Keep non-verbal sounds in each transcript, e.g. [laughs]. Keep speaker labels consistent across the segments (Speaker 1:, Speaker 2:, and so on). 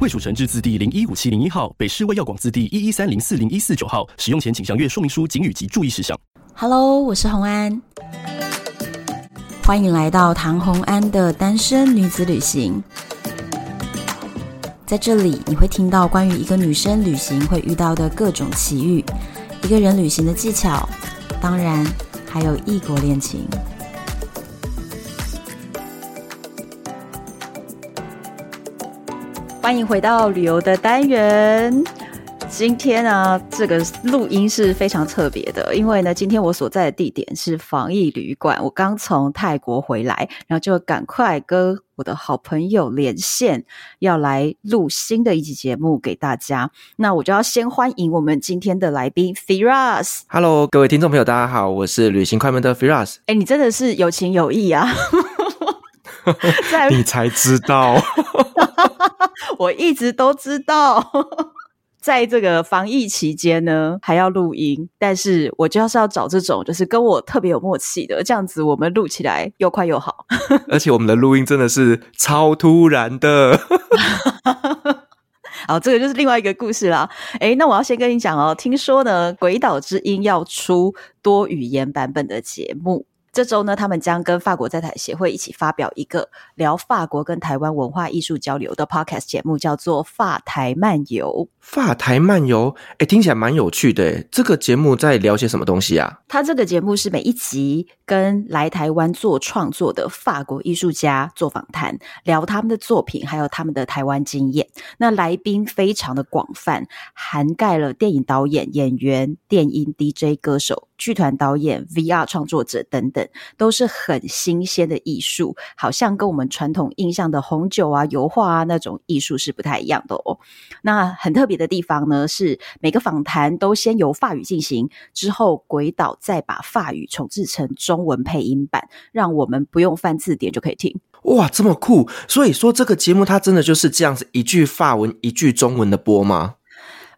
Speaker 1: 卫蜀成制字第零一五七零一号，北市卫药广字第一一三零四零一四九号。使用前请详阅说明书、警语及注意事项。
Speaker 2: Hello，我是洪安。欢迎来到唐红安的单身女子旅行。在这里，你会听到关于一个女生旅行会遇到的各种奇遇，一个人旅行的技巧，当然还有异国恋情。欢迎回到旅游的单元。今天呢，这个录音是非常特别的，因为呢，今天我所在的地点是防疫旅馆。我刚从泰国回来，然后就赶快跟我的好朋友连线，要来录新的一集节目给大家。那我就要先欢迎我们今天的来宾 Firas。
Speaker 3: Hello，各位听众朋友，大家好，我是旅行快门的 Firas。
Speaker 2: 哎，你真的是有情有义啊！[laughs]
Speaker 3: 在你才知道，[laughs]
Speaker 2: 我一直都知道。[laughs] 在这个防疫期间呢，还要录音，但是我就是要找这种就是跟我特别有默契的，这样子我们录起来又快又好。
Speaker 3: 而且我们的录音真的是超突然的。
Speaker 2: 好，这个就是另外一个故事啦。诶，那我要先跟你讲哦，听说呢，《鬼岛之音》要出多语言版本的节目。这周呢，他们将跟法国在台协会一起发表一个聊法国跟台湾文化艺术交流的 podcast 节目，叫做《法台漫游》。
Speaker 3: 法台漫游，诶，听起来蛮有趣的。这个节目在聊些什么东西啊？
Speaker 2: 他这个节目是每一集跟来台湾做创作的法国艺术家做访谈，聊他们的作品，还有他们的台湾经验。那来宾非常的广泛，涵盖了电影导演、演员、电音 DJ、歌手。剧团导演、VR 创作者等等，都是很新鲜的艺术，好像跟我们传统印象的红酒啊、油画啊那种艺术是不太一样的哦。那很特别的地方呢，是每个访谈都先由法语进行，之后鬼岛再把法语重置成中文配音版，让我们不用翻字典就可以听。
Speaker 3: 哇，这么酷！所以说这个节目它真的就是这样子，一句法文一句中文的播吗？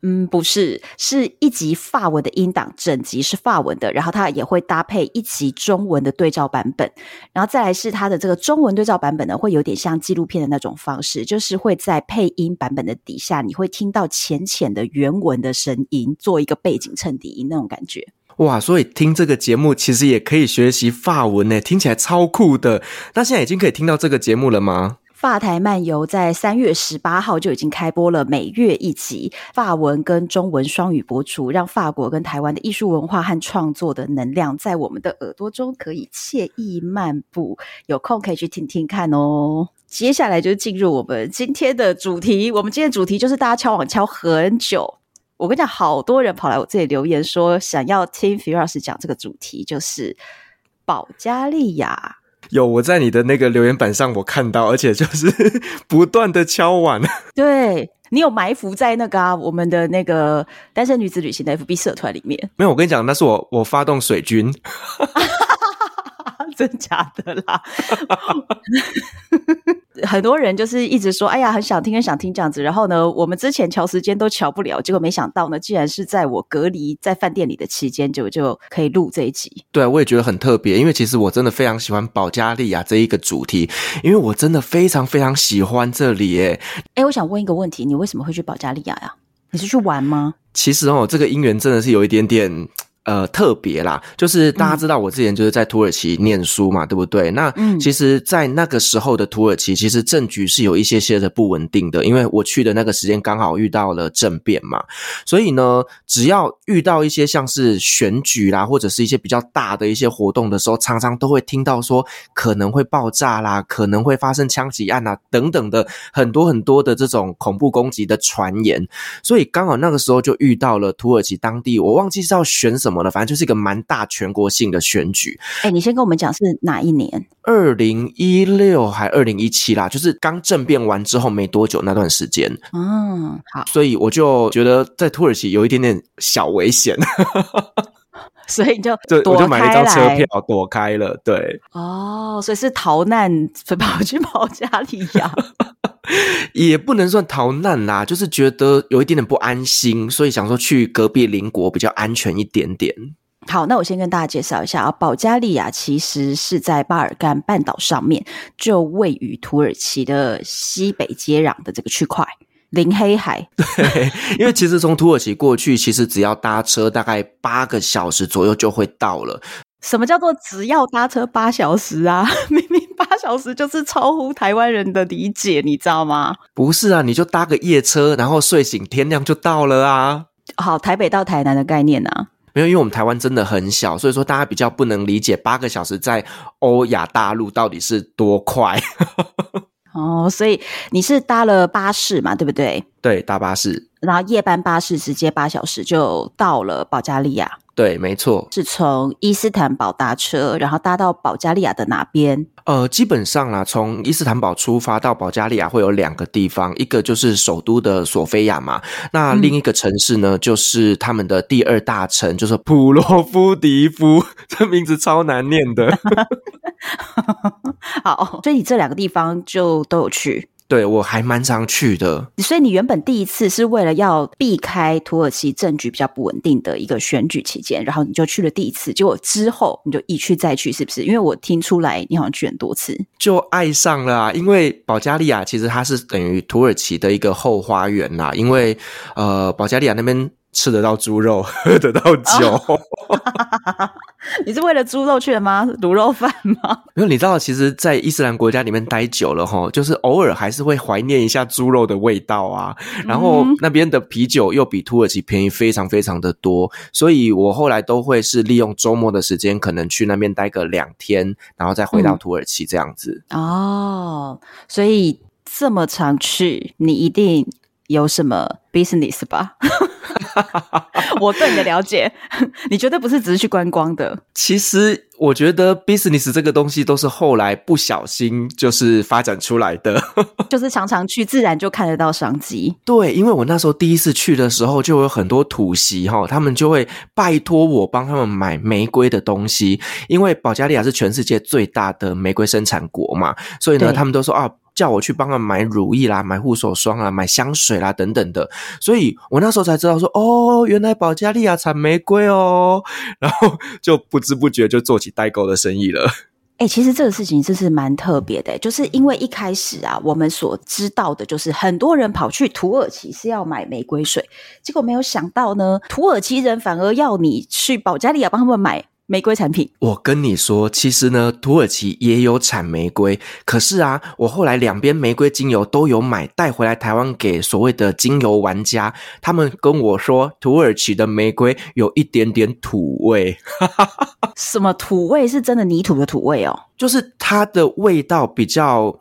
Speaker 2: 嗯，不是，是一集法文的音档，整集是法文的，然后它也会搭配一集中文的对照版本，然后再来是它的这个中文对照版本呢，会有点像纪录片的那种方式，就是会在配音版本的底下，你会听到浅浅的原文的声音，做一个背景衬底音那种感觉。
Speaker 3: 哇，所以听这个节目其实也可以学习法文呢，听起来超酷的。那现在已经可以听到这个节目了吗？
Speaker 2: 法台漫游在三月十八号就已经开播了，每月一集，法文跟中文双语播出，让法国跟台湾的艺术文化和创作的能量在我们的耳朵中可以惬意漫步。有空可以去听听看哦。接下来就进入我们今天的主题，我们今天主题就是大家敲网敲很久，我跟你讲，好多人跑来我这里留言说想要听 Firas 讲这个主题，就是保加利亚。
Speaker 3: 有，我在你的那个留言板上我看到，而且就是 [laughs] 不断的敲碗。[laughs]
Speaker 2: 对，你有埋伏在那个啊，我们的那个单身女子旅行的 FB 社团里面。
Speaker 3: 没有，我跟你讲，那是我我发动水军。[laughs]
Speaker 2: 真假的啦，很多人就是一直说，哎呀，很想听，很想听这样子。然后呢，我们之前瞧时间都瞧不了，结果没想到呢，竟然是在我隔离在饭店里的期间，就就可以录这一集。
Speaker 3: 对，我也觉得很特别，因为其实我真的非常喜欢保加利亚这一个主题，因为我真的非常非常喜欢这里。耶。
Speaker 2: 哎，我想问一个问题，你为什么会去保加利亚呀？你是去玩吗？
Speaker 3: 其实哦，这个姻缘真的是有一点点。呃，特别啦，就是大家知道我之前就是在土耳其念书嘛，嗯、对不对？那其实，在那个时候的土耳其，其实政局是有一些些的不稳定的，因为我去的那个时间刚好遇到了政变嘛，所以呢，只要遇到一些像是选举啦，或者是一些比较大的一些活动的时候，常常都会听到说可能会爆炸啦，可能会发生枪击案啊等等的很多很多的这种恐怖攻击的传言，所以刚好那个时候就遇到了土耳其当地，我忘记是要选什么。么的，反正就是一个蛮大全国性的选举。
Speaker 2: 哎，你先跟我们讲是哪一年？
Speaker 3: 二零一六还二零一七啦，就是刚政变完之后没多久那段时间。
Speaker 2: 嗯，好，
Speaker 3: 所以我就觉得在土耳其有一点点小危险。[laughs]
Speaker 2: 所以你就 [laughs]
Speaker 3: 对，我就买了一张车票躲开了。对，
Speaker 2: 哦，所以是逃难，[laughs] 跑去保加利亚，[laughs]
Speaker 3: 也不能算逃难啦，就是觉得有一点点不安心，所以想说去隔壁邻国比较安全一点点。
Speaker 2: 好，那我先跟大家介绍一下啊，保加利亚其实是在巴尔干半岛上面，就位于土耳其的西北接壤的这个区块。临黑海，
Speaker 3: 对，[laughs] 因为其实从土耳其过去，其实只要搭车大概八个小时左右就会到了。
Speaker 2: 什么叫做只要搭车八小时啊？[laughs] 明明八小时就是超乎台湾人的理解，你知道吗？
Speaker 3: 不是啊，你就搭个夜车，然后睡醒天亮就到了啊。
Speaker 2: 好，台北到台南的概念啊。
Speaker 3: 没有，因为我们台湾真的很小，所以说大家比较不能理解八个小时在欧亚大陆到底是多快。[laughs]
Speaker 2: 哦，所以你是搭了巴士嘛，对不对？
Speaker 3: 对，搭巴士，
Speaker 2: 然后夜班巴士直接八小时就到了保加利亚。
Speaker 3: 对，没错，
Speaker 2: 是从伊斯坦堡搭车，然后搭到保加利亚的哪边？
Speaker 3: 呃，基本上啦，从伊斯坦堡出发到保加利亚会有两个地方，一个就是首都的索菲亚嘛，那另一个城市呢，嗯、就是他们的第二大城，就是普罗夫迪夫，[laughs] 这名字超难念的。[laughs]
Speaker 2: 好，所以你这两个地方就都有去。
Speaker 3: 对，我还蛮常去的，
Speaker 2: 所以你原本第一次是为了要避开土耳其政局比较不稳定的一个选举期间，然后你就去了第一次，结果之后你就一去再去，是不是？因为我听出来你好像去很多次，
Speaker 3: 就爱上了啊！因为保加利亚其实它是等于土耳其的一个后花园啦，因为呃，保加利亚那边。吃得到猪肉，[laughs] 喝得到酒。Oh. [laughs] [laughs]
Speaker 2: 你是为了猪肉去的吗？卤肉饭吗？[laughs]
Speaker 3: 因为你知道，其实，在伊斯兰国家里面待久了，哈，就是偶尔还是会怀念一下猪肉的味道啊。然后那边的啤酒又比土耳其便宜非常非常的多，所以我后来都会是利用周末的时间，可能去那边待个两天，然后再回到土耳其这样子。
Speaker 2: 哦，oh, 所以这么常去，你一定有什么 business 吧？[laughs] 我对你的了解，[laughs] 你绝对不是只是去观光的。
Speaker 3: 其实我觉得 business 这个东西都是后来不小心就是发展出来的，[laughs]
Speaker 2: 就是常常去，自然就看得到商机。
Speaker 3: 对，因为我那时候第一次去的时候，就有很多土席哈，他们就会拜托我帮他们买玫瑰的东西，因为保加利亚是全世界最大的玫瑰生产国嘛，所以呢，他们都说啊。叫我去帮他买乳液啦，买护手霜啊，买香水啦等等的，所以我那时候才知道说，哦，原来保加利亚产玫瑰哦，[laughs] 然后就不知不觉就做起代购的生意了。
Speaker 2: 哎、其实这个事情真是蛮特别的，就是因为一开始啊，我们所知道的就是很多人跑去土耳其是要买玫瑰水，结果没有想到呢，土耳其人反而要你去保加利亚帮他们买。玫瑰产品，
Speaker 3: 我跟你说，其实呢，土耳其也有产玫瑰，可是啊，我后来两边玫瑰精油都有买带回来台湾给所谓的精油玩家，他们跟我说，土耳其的玫瑰有一点点土味。
Speaker 2: 什么土味？是真的泥土的土味哦？
Speaker 3: 就是它的味道比较。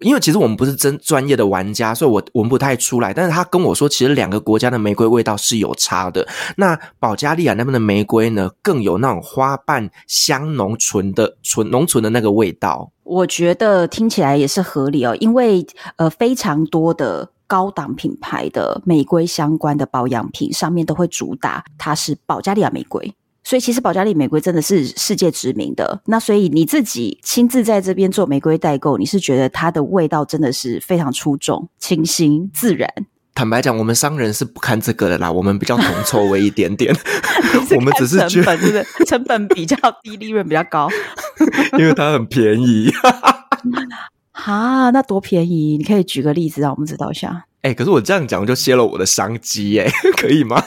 Speaker 3: 因为其实我们不是真专业的玩家，所以我闻不太出来。但是他跟我说，其实两个国家的玫瑰味道是有差的。那保加利亚那边的玫瑰呢，更有那种花瓣香浓醇的醇浓醇的那个味道。
Speaker 2: 我觉得听起来也是合理哦，因为呃，非常多的高档品牌的玫瑰相关的保养品上面都会主打它是保加利亚玫瑰。所以其实保加利亚玫瑰真的是世界知名的。那所以你自己亲自在这边做玫瑰代购，你是觉得它的味道真的是非常出众、清新、自然。
Speaker 3: 坦白讲，我们商人是不看这个的啦，我们比较铜臭味一点点。[laughs] 我们只是
Speaker 2: 成本是不是成本比较低，利润比较高，[laughs]
Speaker 3: 因为它很便宜。[laughs]
Speaker 2: 哈，那多便宜？你可以举个例子让我们知道一下。
Speaker 3: 哎、欸，可是我这样讲就泄露我的商机耶，可以吗？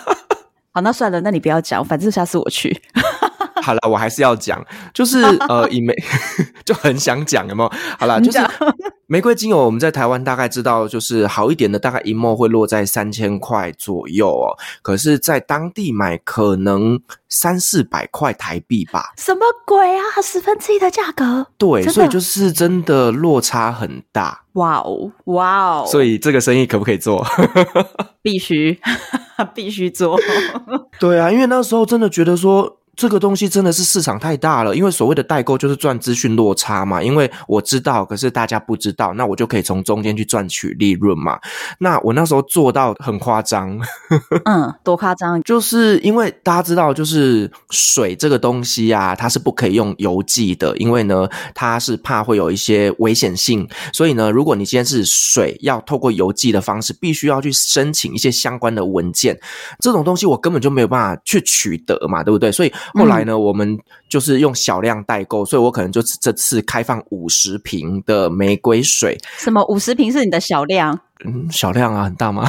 Speaker 2: 好，那算了，那你不要讲，反正下次我去。
Speaker 3: 好了，我还是要讲，就是呃，以玫 [laughs] 就很想讲，有没有？好了，就是玫瑰精油我们在台湾大概知道，就是好一点的，大概一墨会落在三千块左右哦。可是，在当地买可能三四百块台币吧。
Speaker 2: 什么鬼啊？十分之一的价格？
Speaker 3: 对，所以就是真的落差很大。
Speaker 2: 哇哦，哇哦！
Speaker 3: 所以这个生意可不可以做？[laughs]
Speaker 2: 必须，[laughs] 必须做。
Speaker 3: 对啊，因为那时候真的觉得说。这个东西真的是市场太大了，因为所谓的代购就是赚资讯落差嘛。因为我知道，可是大家不知道，那我就可以从中间去赚取利润嘛。那我那时候做到很夸张，
Speaker 2: 嗯，多夸张？[laughs]
Speaker 3: 就是因为大家知道，就是水这个东西啊，它是不可以用邮寄的，因为呢，它是怕会有一些危险性。所以呢，如果你今天是水要透过邮寄的方式，必须要去申请一些相关的文件，这种东西我根本就没有办法去取得嘛，对不对？所以。后来呢，我们就是用小量代购，所以我可能就这次开放五十瓶的玫瑰水。
Speaker 2: 什么五十瓶是你的小量？
Speaker 3: 嗯，小量啊，很大吗？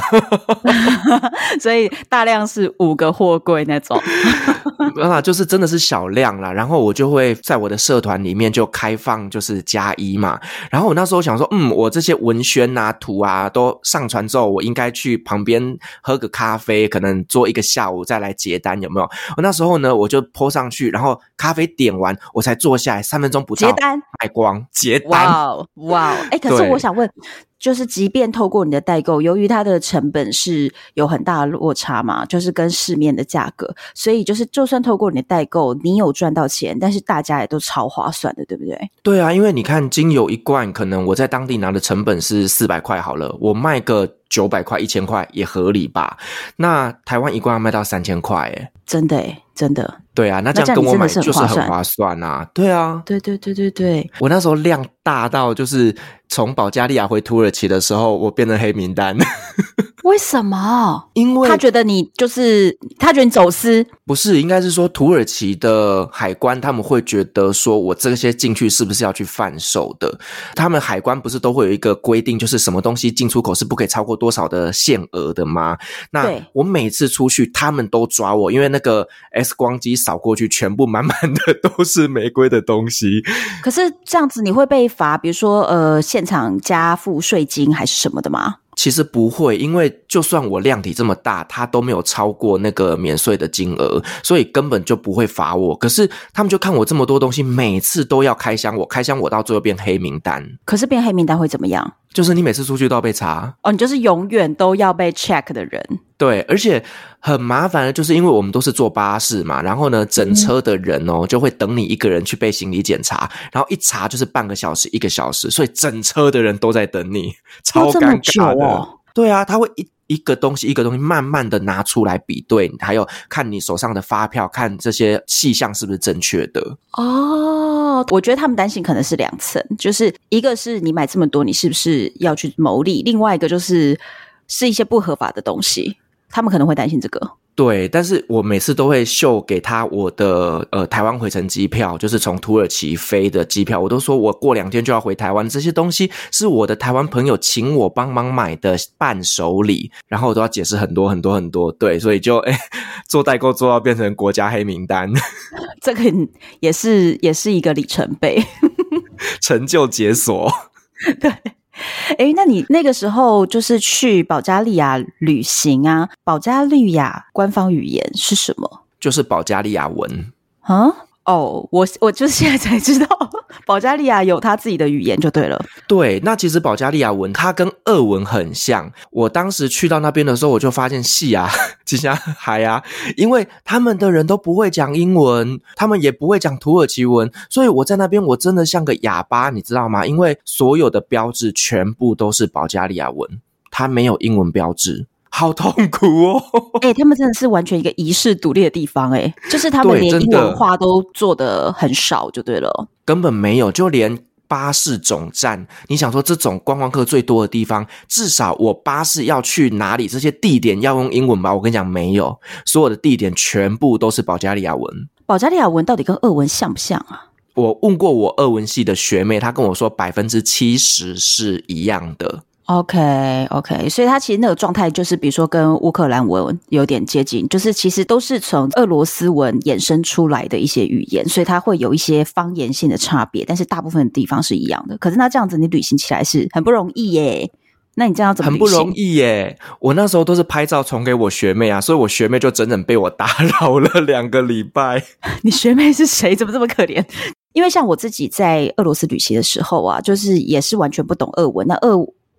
Speaker 3: [laughs]
Speaker 2: 所以大量是五个货柜那种。
Speaker 3: 啊，就是真的是小量啦。然后我就会在我的社团里面就开放，就是加一嘛。然后我那时候想说，嗯，我这些文宣啊、图啊都上传之后，我应该去旁边喝个咖啡，可能做一个下午再来结单，有没有？我那时候呢，我就 po 上去，然后咖啡点完，我才坐下来，三分钟不到，
Speaker 2: 结单
Speaker 3: 卖光，结单。
Speaker 2: 哇哇！哎，可是我想问。就是，即便透过你的代购，由于它的成本是有很大的落差嘛，就是跟市面的价格，所以就是，就算透过你的代购，你有赚到钱，但是大家也都超划算的，对不对？
Speaker 3: 对啊，因为你看，精油一罐，可能我在当地拿的成本是四百块好了，我卖个九百块、一千块也合理吧？那台湾一罐要卖到三千块，哎，
Speaker 2: 真的哎，真的。
Speaker 3: 对啊，那这样跟我买就是很划算啊！对啊，
Speaker 2: 对对对对对，
Speaker 3: 我那时候量大到就是。从保加利亚回土耳其的时候，我变成黑名单。
Speaker 2: 为什么？
Speaker 3: 因为
Speaker 2: 他觉得你就是他觉得你走私，
Speaker 3: 不是？应该是说土耳其的海关他们会觉得说我这些进去是不是要去贩售的？他们海关不是都会有一个规定，就是什么东西进出口是不可以超过多少的限额的吗？那我每次出去，他们都抓我，因为那个 X 光机扫过去，全部满满的都是玫瑰的东西。
Speaker 2: 可是这样子你会被罚，比如说呃。现场加付税金还是什么的吗？
Speaker 3: 其实不会，因为就算我量体这么大，他都没有超过那个免税的金额，所以根本就不会罚我。可是他们就看我这么多东西，每次都要开箱，我开箱我到最后变黑名单。
Speaker 2: 可是变黑名单会怎么样？
Speaker 3: 就是你每次出去都要被查
Speaker 2: 哦，你就是永远都要被 check 的人。
Speaker 3: 对，而且很麻烦的，就是因为我们都是坐巴士嘛，然后呢，整车的人哦就会等你一个人去被行李检查，然后一查就是半个小时、一个小时，所以整车的人都在等你，超尴尬的。哦、对啊，他会一一个东西一个东西慢慢的拿出来比对，还有看你手上的发票，看这些细项是不是正确的。
Speaker 2: 哦，我觉得他们担心可能是两层，就是一个是你买这么多，你是不是要去牟利？另外一个就是是一些不合法的东西。他们可能会担心这个，
Speaker 3: 对，但是我每次都会秀给他我的呃台湾回程机票，就是从土耳其飞的机票，我都说我过两天就要回台湾，这些东西是我的台湾朋友请我帮忙买的伴手礼，然后我都要解释很多很多很多，对，所以就 [laughs] 诶做代购做到变成国家黑名单，[laughs]
Speaker 2: 这个也是也是一个里程碑，[laughs]
Speaker 3: 成就解锁，
Speaker 2: 对。[laughs] 诶，那你那个时候就是去保加利亚旅行啊？保加利亚官方语言是什么？
Speaker 3: 就是保加利亚文
Speaker 2: 啊。哦，oh, 我我就是现在才知道，保加利亚有他自己的语言就对了。
Speaker 3: 对，那其实保加利亚文它跟俄文很像。我当时去到那边的时候，我就发现是啊，吉祥海啊，因为他们的人都不会讲英文，他们也不会讲土耳其文，所以我在那边我真的像个哑巴，你知道吗？因为所有的标志全部都是保加利亚文，它没有英文标志。好痛苦哦！[laughs]
Speaker 2: 哎、欸，他们真的是完全一个遗世独立的地方，哎，就是他们连英文化都做的很少，就对了，
Speaker 3: 根本没有，就连巴士总站，你想说这种观光客最多的地方，至少我巴士要去哪里，这些地点要用英文吧？我跟你讲，没有，所有的地点全部都是保加利亚文。
Speaker 2: 保加利亚文到底跟俄文像不像啊？
Speaker 3: 我问过我俄文系的学妹，她跟我说百分之七十是一样的。
Speaker 2: OK OK，所以它其实那个状态就是，比如说跟乌克兰文有点接近，就是其实都是从俄罗斯文衍生出来的一些语言，所以它会有一些方言性的差别，但是大部分的地方是一样的。可是那这样子你旅行起来是很不容易耶。那你这样怎么？
Speaker 3: 很不容易耶。我那时候都是拍照传给我学妹啊，所以我学妹就整整被我打 [laughs] 扰了两个礼拜。[laughs]
Speaker 2: 你学妹是谁？怎么这么可怜？因为像我自己在俄罗斯旅行的时候啊，就是也是完全不懂俄文。那俄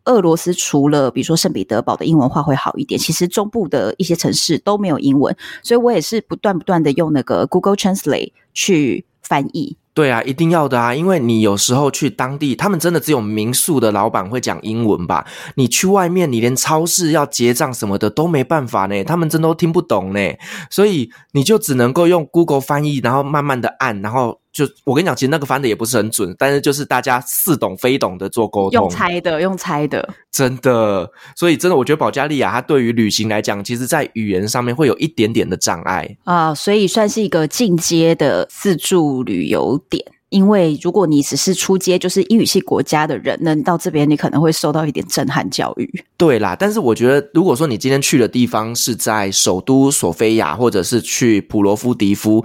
Speaker 2: 俄罗斯除了比如说圣彼得堡的英文化会好一点，其实中部的一些城市都没有英文，所以我也是不断不断的用那个 Google Translate 去翻译。
Speaker 3: 对啊，一定要的啊，因为你有时候去当地，他们真的只有民宿的老板会讲英文吧？你去外面，你连超市要结账什么的都没办法呢，他们真都听不懂呢，所以你就只能够用 Google 翻译，然后慢慢的按，然后就我跟你讲，其实那个翻的也不是很准，但是就是大家似懂非懂的做沟通，
Speaker 2: 用猜的，用猜的，
Speaker 3: 真的，所以真的，我觉得保加利亚它对于旅行来讲，其实在语言上面会有一点点的障碍。
Speaker 2: 啊，所以算是一个进阶的自助旅游点，因为如果你只是出街就是英语系国家的人，那到这边你可能会受到一点震撼教育。
Speaker 3: 对啦，但是我觉得，如果说你今天去的地方是在首都索菲亚，或者是去普罗夫迪夫，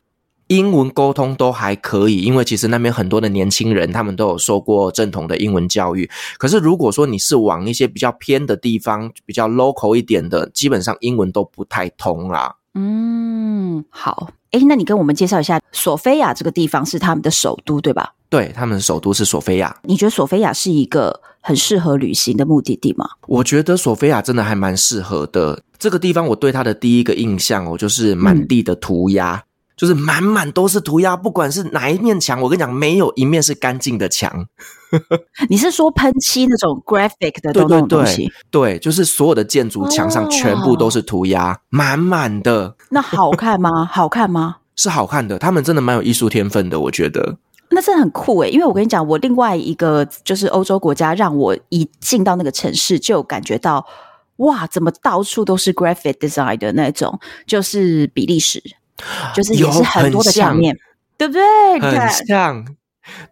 Speaker 3: 英文沟通都还可以，因为其实那边很多的年轻人他们都有受过正统的英文教育。可是如果说你是往一些比较偏的地方，比较 local 一点的，基本上英文都不太通啦。
Speaker 2: 嗯，好。诶，那你跟我们介绍一下索菲亚这个地方是他们的首都，对吧？
Speaker 3: 对，他们的首都是索菲亚。
Speaker 2: 你觉得索菲亚是一个很适合旅行的目的地吗？
Speaker 3: 我觉得索菲亚真的还蛮适合的。这个地方我对它的第一个印象哦，就是满地的涂鸦，嗯、就是满满都是涂鸦，不管是哪一面墙，我跟你讲，没有一面是干净的墙。[laughs]
Speaker 2: 你是说喷漆那种 graphic 的东西？
Speaker 3: 对，就是所有的建筑墙上全部都是涂鸦，满满的。
Speaker 2: 那好看吗？[laughs] 好看吗？
Speaker 3: 是好看的，他们真的蛮有艺术天分的，我觉得。
Speaker 2: 那真的很酷诶，因为我跟你讲，我另外一个就是欧洲国家，让我一进到那个城市就感觉到，哇，怎么到处都是 graphic design 的那种？就是比利时，就是也是很多的墙面，对不对？
Speaker 3: 很像。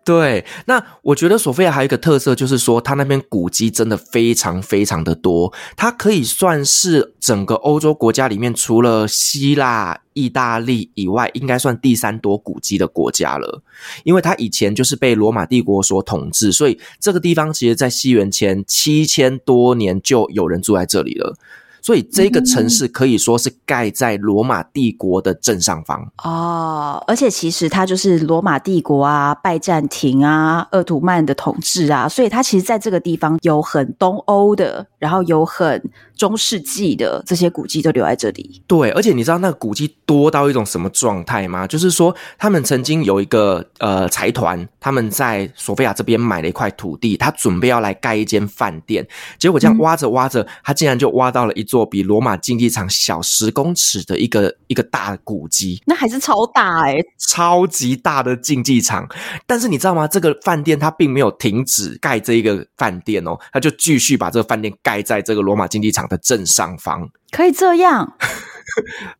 Speaker 3: 对，那我觉得索菲亚还有一个特色，就是说它那边古迹真的非常非常的多，它可以算是整个欧洲国家里面，除了希腊、意大利以外，应该算第三多古迹的国家了。因为它以前就是被罗马帝国所统治，所以这个地方其实在西元前七千多年就有人住在这里了。所以这个城市可以说是盖在罗马帝国的正上方
Speaker 2: 哦，而且其实它就是罗马帝国啊、拜占庭啊、鄂图曼的统治啊，所以它其实在这个地方有很东欧的，然后有很中世纪的这些古迹都留在这里。
Speaker 3: 对，而且你知道那个古迹多到一种什么状态吗？就是说他们曾经有一个呃财团，他们在索菲亚这边买了一块土地，他准备要来盖一间饭店，结果这样挖着挖着，他竟然就挖到了一座比罗马竞技场小十公尺的一个一个大古迹，
Speaker 2: 那还是超大哎、欸，
Speaker 3: 超级大的竞技场。但是你知道吗？这个饭店它并没有停止盖这一个饭店哦，它就继续把这个饭店盖在这个罗马竞技场的正上方。
Speaker 2: 可以这样，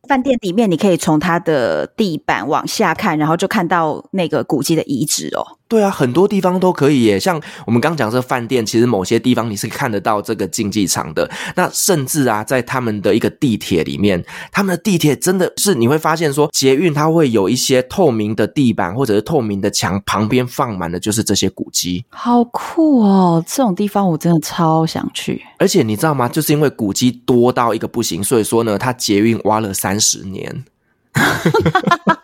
Speaker 2: 饭店里面你可以从它的地板往下看，然后就看到那个古迹的遗址哦。
Speaker 3: 对啊，很多地方都可以耶。像我们刚讲这个饭店，其实某些地方你是看得到这个竞技场的。那甚至啊，在他们的一个地铁里面，他们的地铁真的是你会发现说，捷运它会有一些透明的地板或者是透明的墙，旁边放满的就是这些古迹。
Speaker 2: 好酷哦！这种地方我真的超想去。
Speaker 3: 而且你知道吗？就是因为古迹多到一个不行，所以说呢，它捷运挖了三十年。[laughs]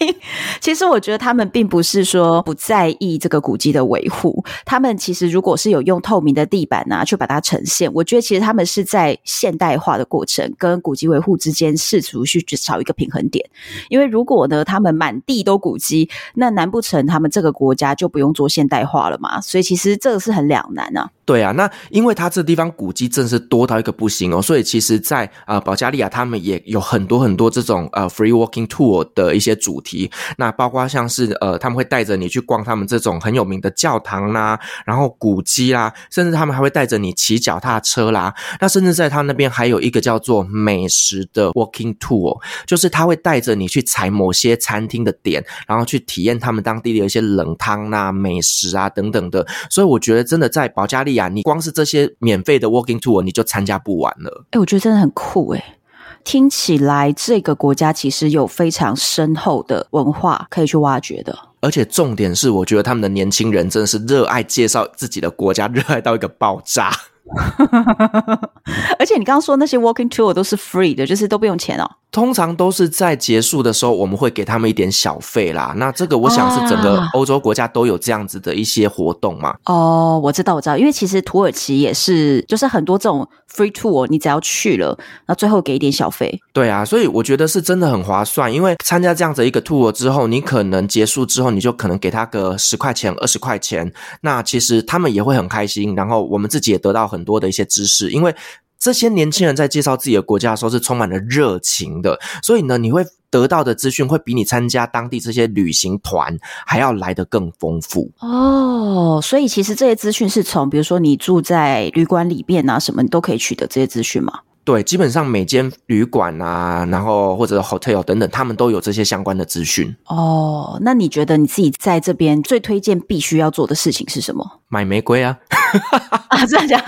Speaker 3: [laughs]
Speaker 2: 其实我觉得他们并不是说不在意这个古迹的维护，他们其实如果是有用透明的地板啊去把它呈现，我觉得其实他们是在现代化的过程跟古迹维护之间试图去找一个平衡点。因为如果呢，他们满地都古迹，那难不成他们这个国家就不用做现代化了吗？所以其实这个是很两难啊。
Speaker 3: 对啊，那因为它这地方古迹真是多到一个不行哦，所以其实在，在呃保加利亚他们也有很多很多这种呃 free walking tour 的一些主题。那，包括像是呃，他们会带着你去逛他们这种很有名的教堂啦，然后古迹啦，甚至他们还会带着你骑脚踏车啦。那甚至在他那边还有一个叫做美食的 walking tour，就是他会带着你去踩某些餐厅的点，然后去体验他们当地的一些冷汤啦、美食啊等等的。所以我觉得真的在保加利亚，你光是这些免费的 walking tour 你就参加不完了。
Speaker 2: 哎，我觉得真的很酷哎。听起来这个国家其实有非常深厚的文化可以去挖掘的，
Speaker 3: 而且重点是，我觉得他们的年轻人真的是热爱介绍自己的国家，热爱到一个爆炸。[laughs]
Speaker 2: 而且你刚刚说那些 walking tour 都是 free 的，就是都不用钱哦。
Speaker 3: 通常都是在结束的时候，我们会给他们一点小费啦。那这个我想是整个欧洲国家都有这样子的一些活动嘛。
Speaker 2: 哦，我知道，我知道，因为其实土耳其也是，就是很多这种 free tour，你只要去了，那最后给一点小费。
Speaker 3: 对啊，所以我觉得是真的很划算。因为参加这样子一个 tour 之后，你可能结束之后，你就可能给他个十块钱、二十块钱。那其实他们也会很开心，然后我们自己也得到很多的一些知识，因为。这些年轻人在介绍自己的国家的时候是充满了热情的，所以呢，你会得到的资讯会比你参加当地这些旅行团还要来得更丰富
Speaker 2: 哦。所以其实这些资讯是从，比如说你住在旅馆里边啊，什么你都可以取得这些资讯吗？
Speaker 3: 对，基本上每间旅馆啊，然后或者 hotel 等等，他们都有这些相关的资讯。
Speaker 2: 哦，那你觉得你自己在这边最推荐必须要做的事情是什么？
Speaker 3: 买玫瑰啊！[laughs]
Speaker 2: 啊，这样讲。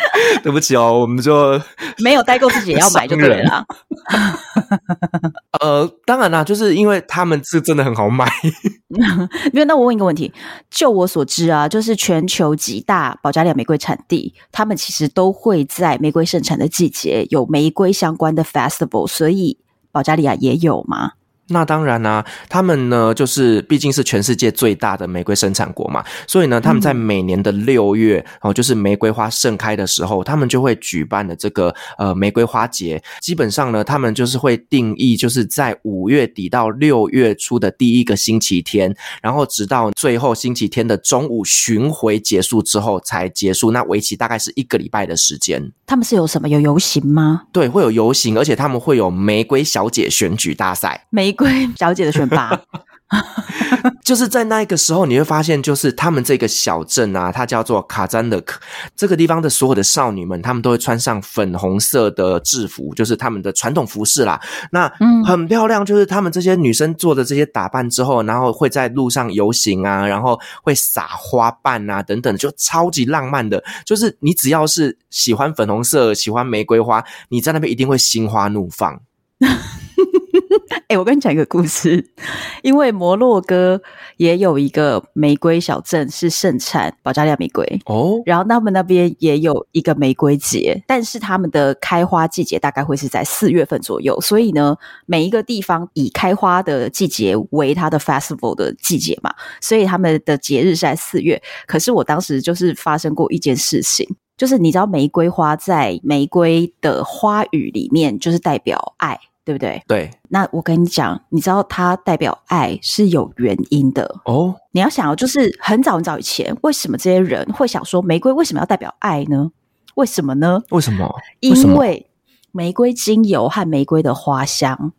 Speaker 2: [laughs]
Speaker 3: 对不起哦，我们就 [laughs]
Speaker 2: 没有代购，自己也要买就对了。[laughs]
Speaker 3: 呃，当然啦，就是因为他们是真的很好买。
Speaker 2: 因为那我问一个问题，就我所知啊，就是全球几大保加利亚玫瑰产地，他们其实都会在玫瑰盛产的季节有玫瑰相关的 festival，所以保加利亚也有吗？
Speaker 3: 那当然啦、啊，他们呢，就是毕竟是全世界最大的玫瑰生产国嘛，所以呢，他们在每年的六月，哦，就是玫瑰花盛开的时候，他们就会举办的这个呃玫瑰花节。基本上呢，他们就是会定义，就是在五月底到六月初的第一个星期天，然后直到最后星期天的中午巡回结束之后才结束。那为期大概是一个礼拜的时间。
Speaker 2: 他们是有什么有游行吗？
Speaker 3: 对，会有游行，而且他们会有玫瑰小姐选举大赛。
Speaker 2: 玫瑰小姐的选拔，[laughs]
Speaker 3: 就是在那个时候，你会发现，就是他们这个小镇啊，它叫做卡赞勒克，这个地方的所有的少女们，她们都会穿上粉红色的制服，就是他们的传统服饰啦。那很漂亮，就是他们这些女生做的这些打扮之后，然后会在路上游行啊，然后会撒花瓣啊等等，就超级浪漫的。就是你只要是喜欢粉红色、喜欢玫瑰花，你在那边一定会心花怒放。[laughs] [laughs]
Speaker 2: 哎、欸，我跟你讲一个故事，因为摩洛哥也有一个玫瑰小镇是盛产保加利亚玫瑰哦，然后他们那边也有一个玫瑰节，但是他们的开花季节大概会是在四月份左右，所以呢，每一个地方以开花的季节为它的 festival 的季节嘛，所以他们的节日是在四月。可是我当时就是发生过一件事情，就是你知道玫瑰花在玫瑰的花语里面就是代表爱。对不对？
Speaker 3: 对，
Speaker 2: 那我跟你讲，你知道它代表爱是有原因的哦。你要想，就是很早很早以前，为什么这些人会想说玫瑰为什么要代表爱呢？为什么呢？
Speaker 3: 为什么？
Speaker 2: 因为玫瑰精油和玫瑰的花香，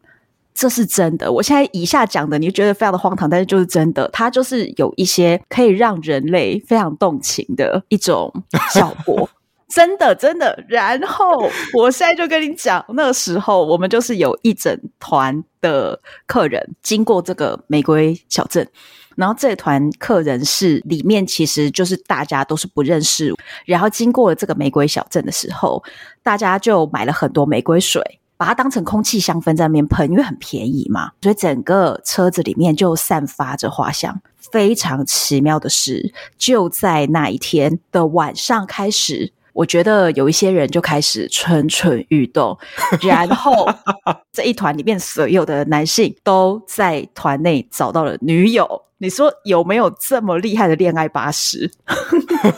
Speaker 2: 这是真的。我现在以下讲的，你就觉得非常的荒唐，但是就是真的，它就是有一些可以让人类非常动情的一种效果。[laughs] 真的，真的。然后，我现在就跟你讲，那时候我们就是有一整团的客人经过这个玫瑰小镇，然后这团客人是里面其实就是大家都是不认识，然后经过了这个玫瑰小镇的时候，大家就买了很多玫瑰水，把它当成空气香氛在那边喷，因为很便宜嘛，所以整个车子里面就散发着花香。非常奇妙的是，就在那一天的晚上开始。我觉得有一些人就开始蠢蠢欲动，然后 [laughs] 这一团里面所有的男性都在团内找到了女友。你说有没有这么厉害的恋爱巴士？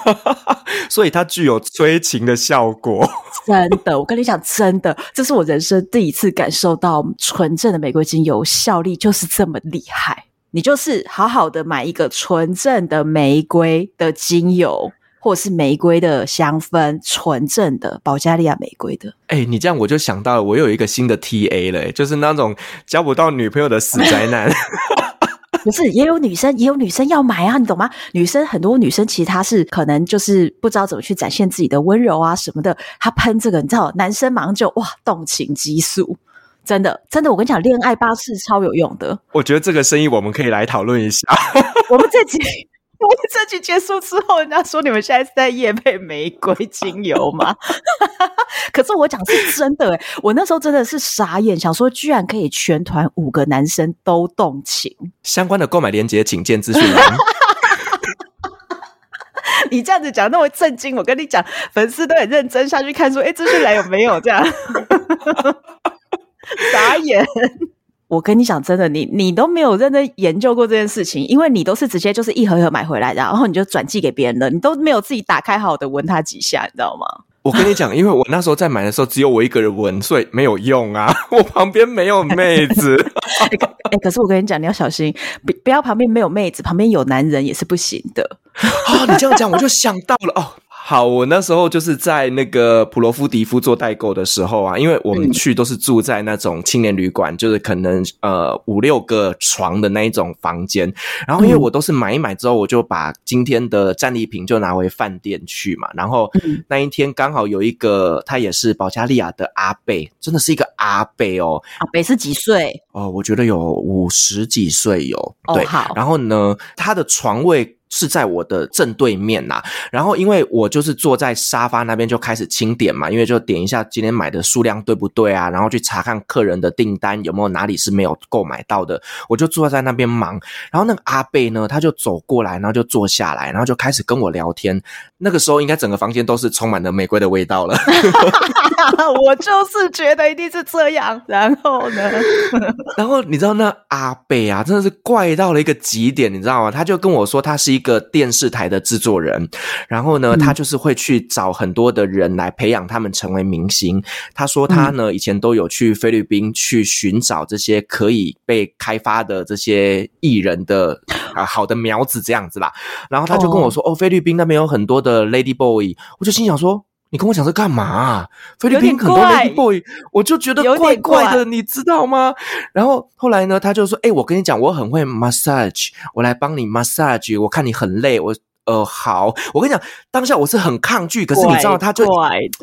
Speaker 2: [laughs]
Speaker 3: 所以它具有催情的效果。[laughs]
Speaker 2: 真的，我跟你讲，真的，这是我人生第一次感受到纯正的玫瑰精油效力就是这么厉害。你就是好好的买一个纯正的玫瑰的精油。或者是玫瑰的香氛，纯正的保加利亚玫瑰的。
Speaker 3: 哎、欸，你这样我就想到了，我有一个新的 TA 了、欸，就是那种交不到女朋友的死宅男。[laughs]
Speaker 2: 不是，也有女生，也有女生要买啊，你懂吗？女生很多，女生其实她是可能就是不知道怎么去展现自己的温柔啊什么的，她喷这个，你知道，男生马上就哇，动情激素，真的，真的，我跟你讲，恋爱巴士超有用的。
Speaker 3: 我觉得这个生意我们可以来讨论一下。[laughs]
Speaker 2: 我们这集。我 [laughs] 们这集结束之后，人家说你们现在是在夜配玫瑰精油吗？[laughs] 可是我讲是真的诶，我那时候真的是傻眼，想说居然可以全团五个男生都动情。
Speaker 3: 相关的购买链接请见资讯栏。[laughs]
Speaker 2: 你这样子讲那么震惊，我跟你讲，粉丝都很认真下去看说，哎，资讯栏有没有这样？傻眼。我跟你讲，真的，你你都没有认真研究过这件事情，因为你都是直接就是一盒一盒买回来的，然后你就转寄给别人了，你都没有自己打开好的闻它几下，你知道吗？[laughs]
Speaker 3: 我跟你讲，因为我那时候在买的时候只有我一个人闻，所以没有用啊，[laughs] 我旁边没有妹子。[laughs]
Speaker 2: 哎、欸欸，可是我跟你讲，你要小心，不不要旁边没有妹子，旁边有男人也是不行的。
Speaker 3: 哦，你这样讲，我就想到了哦。好，我那时候就是在那个普罗夫迪夫做代购的时候啊，因为我们去都是住在那种青年旅馆，嗯、就是可能呃五六个床的那一种房间。然后因为我都是买一买之后，我就把今天的战利品就拿回饭店去嘛。然后那一天刚好有一个他也是保加利亚的阿贝，真的是一个阿贝哦。
Speaker 2: 阿贝是几岁？
Speaker 3: 哦，我觉得有五十几岁有。对，
Speaker 2: 哦、好。
Speaker 3: 然后呢，他的床位。是在我的正对面呐，然后因为我就是坐在沙发那边就开始清点嘛，因为就点一下今天买的数量对不对啊，然后去查看客人的订单有没有哪里是没有购买到的，我就坐在那边忙。然后那个阿贝呢，他就走过来，然后就坐下来，然后就开始跟我聊天。那个时候应该整个房间都是充满了玫瑰的味道了。[laughs]
Speaker 2: 我就是觉得一定是这样。然后呢，[laughs]
Speaker 3: 然后你知道那阿贝啊，真的是怪到了一个极点，你知道吗？他就跟我说他是一个电视台的制作人，然后呢，他就是会去找很多的人来培养他们成为明星。他说他呢以前都有去菲律宾去寻找这些可以被开发的这些艺人的啊好的苗子这样子啦。然后他就跟我说哦，哦，菲律宾那边有很多的 Lady Boy，我就心想说。你跟我讲这干嘛啊？菲律宾很多 Lady Boy，我就觉得怪怪的，你知道吗？然后后来呢，他就说：“诶，我跟你讲，我很会 massage，我来帮你 massage。我看你很累，我。”呃，好，我跟你讲，当下我是很抗拒，可是你知道，他就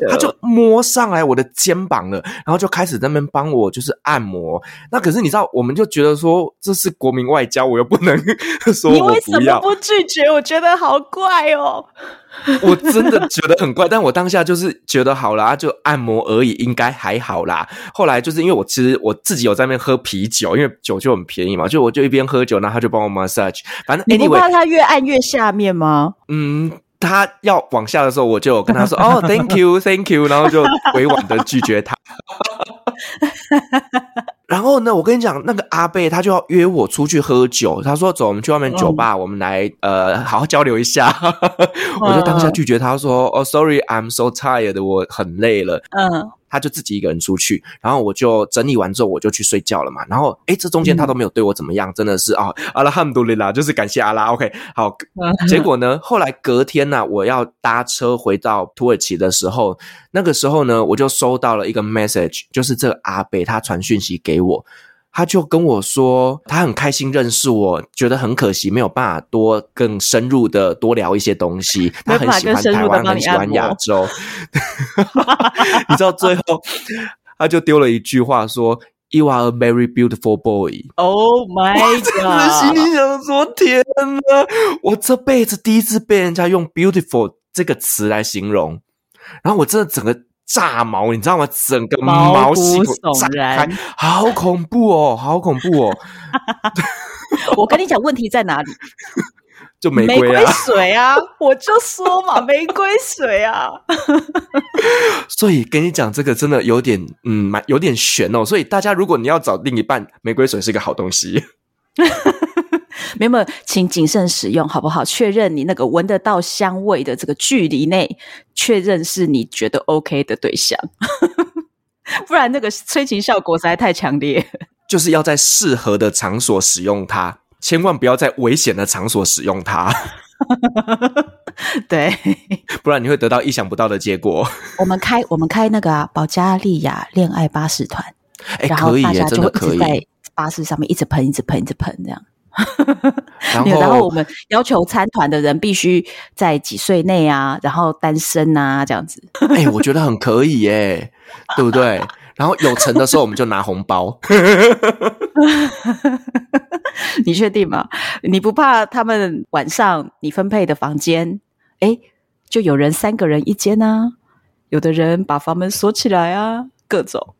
Speaker 3: 他就摸上来我的肩膀了，然后就开始在那边帮我就是按摩。那可是你知道，我们就觉得说这是国民外交，我又不能 [laughs] 说我不要。你为什么
Speaker 2: 不拒绝？我觉得好怪哦。
Speaker 3: 我真的觉得很怪，但我当下就是觉得好啦，就按摩而已，应该还好啦。后来就是因为我其实我自己有在那边喝啤酒，因为酒就很便宜嘛，就我就一边喝酒，然后他就帮我 massage。反正 anyway，你不
Speaker 2: 怕他越按越下面吗？
Speaker 3: 嗯，他要往下的时候，我就跟他说：“ [laughs] 哦，thank you，thank you。”然后就委婉的拒绝他。[laughs] 然后呢，我跟你讲，那个阿贝他就要约我出去喝酒。他说：“走，我们去外面酒吧，嗯、我们来呃好好交流一下。[laughs] ”我就当下拒绝他说：“哦，sorry，I'm so tired，我很累了。”嗯。他就自己一个人出去，然后我就整理完之后，我就去睡觉了嘛。然后，诶，这中间他都没有对我怎么样，嗯、真的是啊，阿拉罕杜里拉，就是感谢阿拉。OK，好。[laughs] 结果呢，后来隔天呢、啊，我要搭车回到土耳其的时候，那个时候呢，我就收到了一个 message，就是这个阿北他传讯息给我。他就跟我说，他很开心认识我，觉得很可惜没有办法多更深入的多聊一些东西。[laughs] 他很喜欢台湾，很喜欢亚洲。[laughs] 你知道最后他就丢了一句话说：“You are a very beautiful boy。”
Speaker 2: Oh my god！
Speaker 3: 我心里想说：“天哪，我这辈子第一次被人家用 ‘beautiful’ 这个词来形容。”然后我真的整个。炸毛，你知道吗？整个毛细孔炸开，好恐怖哦，好恐怖哦！[laughs] [laughs]
Speaker 2: 我跟你讲，问题在哪里？
Speaker 3: 就玫瑰啊，玫
Speaker 2: 瑰水啊！[laughs] 我就说嘛，玫瑰水啊！
Speaker 3: 所以跟你讲，这个真的有点，嗯，蛮有点悬哦。所以大家，如果你要找另一半，玫瑰水是一个好东西。
Speaker 2: 没有，请谨慎使用，好不好？确认你那个闻得到香味的这个距离内，确认是你觉得 OK 的对象，[laughs] 不然那个催情效果实在太强烈。
Speaker 3: 就是要在适合的场所使用它，千万不要在危险的场所使用它。[laughs]
Speaker 2: 对，
Speaker 3: 不然你会得到意想不到的结果。
Speaker 2: 我们开我们开那个啊，保加利亚恋爱巴士团，
Speaker 3: 哎、欸，
Speaker 2: 然后大家就会
Speaker 3: 可以，
Speaker 2: 在巴士上面一直喷，一直喷，一直喷这样。
Speaker 3: 然后，
Speaker 2: 然后我们要求参团的人必须在几岁内啊，然后单身啊，这样子。
Speaker 3: 哎、欸，我觉得很可以耶，对不对？然后有成的时候，我们就拿红包。[laughs]
Speaker 2: 你确定吗？你不怕他们晚上你分配的房间，哎，就有人三个人一间啊？有的人把房门锁起来啊，各种。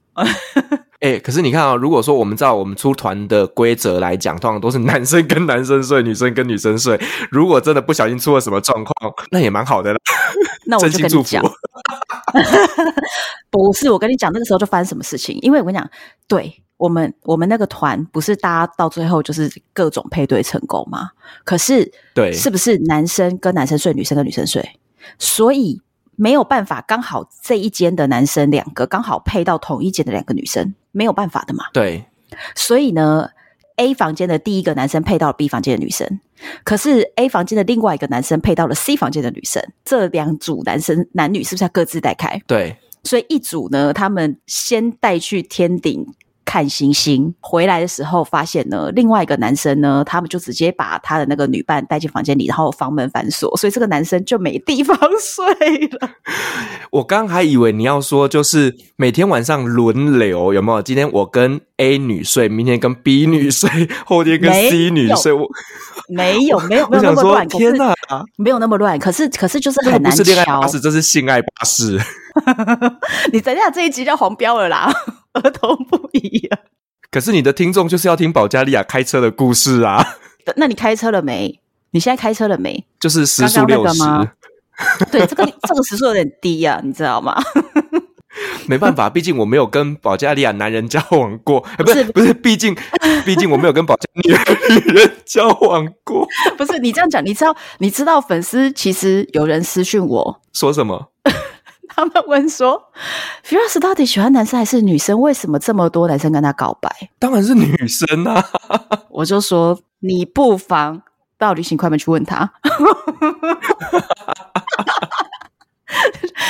Speaker 3: 哎、欸，可是你看啊、哦，如果说我们照我们出团的规则来讲，通常都是男生跟男生睡，女生跟女生睡。如果真的不小心出了什么状况，那也蛮好的啦。[laughs]
Speaker 2: 那我就跟你讲，[laughs] 不是我跟你讲，那个时候就发生什么事情？因为我跟你讲，对我们我们那个团不是大家到最后就是各种配对成功吗？可是对，是不是男生跟男生睡，女生跟女生睡？所以。没有办法，刚好这一间的男生两个刚好配到同一间的两个女生，没有办法的嘛。
Speaker 3: 对，
Speaker 2: 所以呢，A 房间的第一个男生配到了 B 房间的女生，可是 A 房间的另外一个男生配到了 C 房间的女生，这两组男生男女是不是要各自带开？
Speaker 3: 对，
Speaker 2: 所以一组呢，他们先带去天顶。看星星回来的时候，发现呢，另外一个男生呢，他们就直接把他的那个女伴带进房间里，然后房门反锁，所以这个男生就没地方睡了。[laughs]
Speaker 3: 我刚还以为你要说，就是每天晚上轮流，有没有？今天我跟 A 女睡，明天跟 B 女睡，后天跟 C 女睡。我
Speaker 2: 没有，没有，没有那么乱。
Speaker 3: 天哪，
Speaker 2: 没有那么乱。可是，可是就是很
Speaker 3: 难是恋爱巴士，这是性爱巴士。[laughs]
Speaker 2: 你等一下，这一集叫黄标了啦。[laughs] 儿童不宜啊！
Speaker 3: 可是你的听众就是要听保加利亚开车的故事啊！[laughs]
Speaker 2: 那你开车了没？你现在开车了没？
Speaker 3: 就是时速六十吗？
Speaker 2: 对，这个这个时速有点低呀、啊，你知道吗？
Speaker 3: 没办法，毕竟我没有跟保加利亚男人交往过，不是不是，毕竟毕竟我没有跟保加利亚女人交往过。
Speaker 2: 不是你这样讲，你知道你知道粉丝其实有人私讯我
Speaker 3: 说什么？[laughs]
Speaker 2: 他们问说：“Firas 到底喜欢男生还是女生？为什么这么多男生跟他告白？”
Speaker 3: 当然是女生啊！[laughs]
Speaker 2: 我就说：“你不妨到旅行快门去问他。[laughs] ”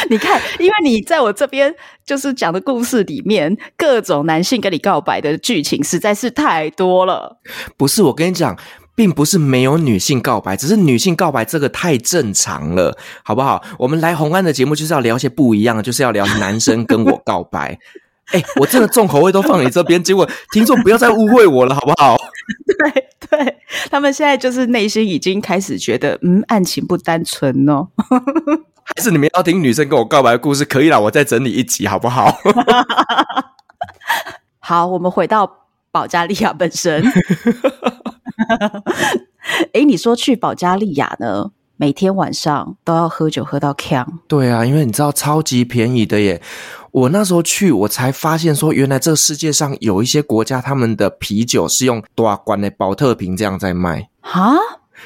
Speaker 2: 你看，因为你在我这边就是讲的故事里面，各种男性跟你告白的剧情实在是太多了。
Speaker 3: 不是，我跟你讲。并不是没有女性告白，只是女性告白这个太正常了，好不好？我们来红安的节目就是要聊些不一样的，就是要聊男生跟我告白。[laughs] 哎、欸，我真的重口味都放你这边，[laughs] 结果听众不要再误会我了，好不好？[laughs]
Speaker 2: 对对，他们现在就是内心已经开始觉得，嗯，案情不单纯哦。
Speaker 3: 还是你们要听女生跟我告白的故事？可以啦，我再整理一集，好不好？
Speaker 2: 好，我们回到保加利亚本身。[laughs] 哎，你说去保加利亚呢？每天晚上都要喝酒喝到锵。
Speaker 3: 对啊，因为你知道超级便宜的耶。我那时候去，我才发现说，原来这世界上有一些国家，他们的啤酒是用大罐的保特瓶这样在卖。
Speaker 2: 哈，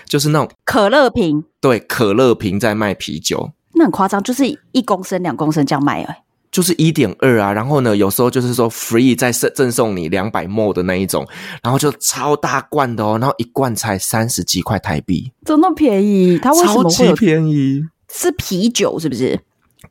Speaker 3: 就是那种
Speaker 2: 可乐瓶。
Speaker 3: 对，可乐瓶在卖啤酒，
Speaker 2: 那很夸张，就是一公升、两公升这样卖哎。
Speaker 3: 就是一点二啊，然后呢，有时候就是说 free 再赠送你两百 ml 的那一种，然后就超大罐的哦，然后一罐才三十几块台币，
Speaker 2: 怎么那么便宜？它为什么会
Speaker 3: 超级便宜？
Speaker 2: 是啤酒是不是？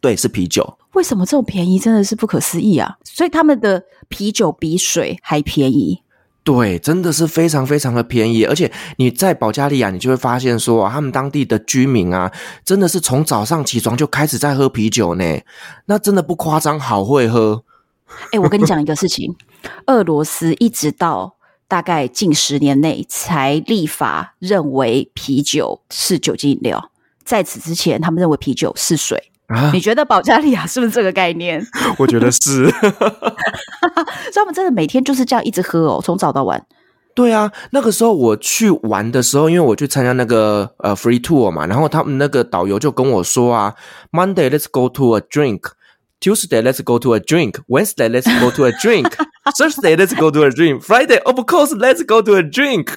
Speaker 3: 对，是啤酒。
Speaker 2: 为什么这么便宜？真的是不可思议啊！所以他们的啤酒比水还便宜。
Speaker 3: 对，真的是非常非常的便宜，而且你在保加利亚，你就会发现说，他们当地的居民啊，真的是从早上起床就开始在喝啤酒呢，那真的不夸张，好会喝。
Speaker 2: 哎、我跟你讲一个事情，俄罗斯一直到大概近十年内才立法认为啤酒是酒精饮料，在此之前，他们认为啤酒是水。啊、你觉得保加利亚是不是这个概念？
Speaker 3: 我觉得是，所
Speaker 2: 以他们真的每天就是这样一直喝哦，从早到晚。
Speaker 3: 对啊，那个时候我去玩的时候，因为我去参加那个呃 free tour 嘛，然后他们那个导游就跟我说啊，Monday let's go to a drink，Tuesday let's go to a drink，Wednesday let's go to a drink，Thursday let's go to a drink，Friday of course let's go to a drink，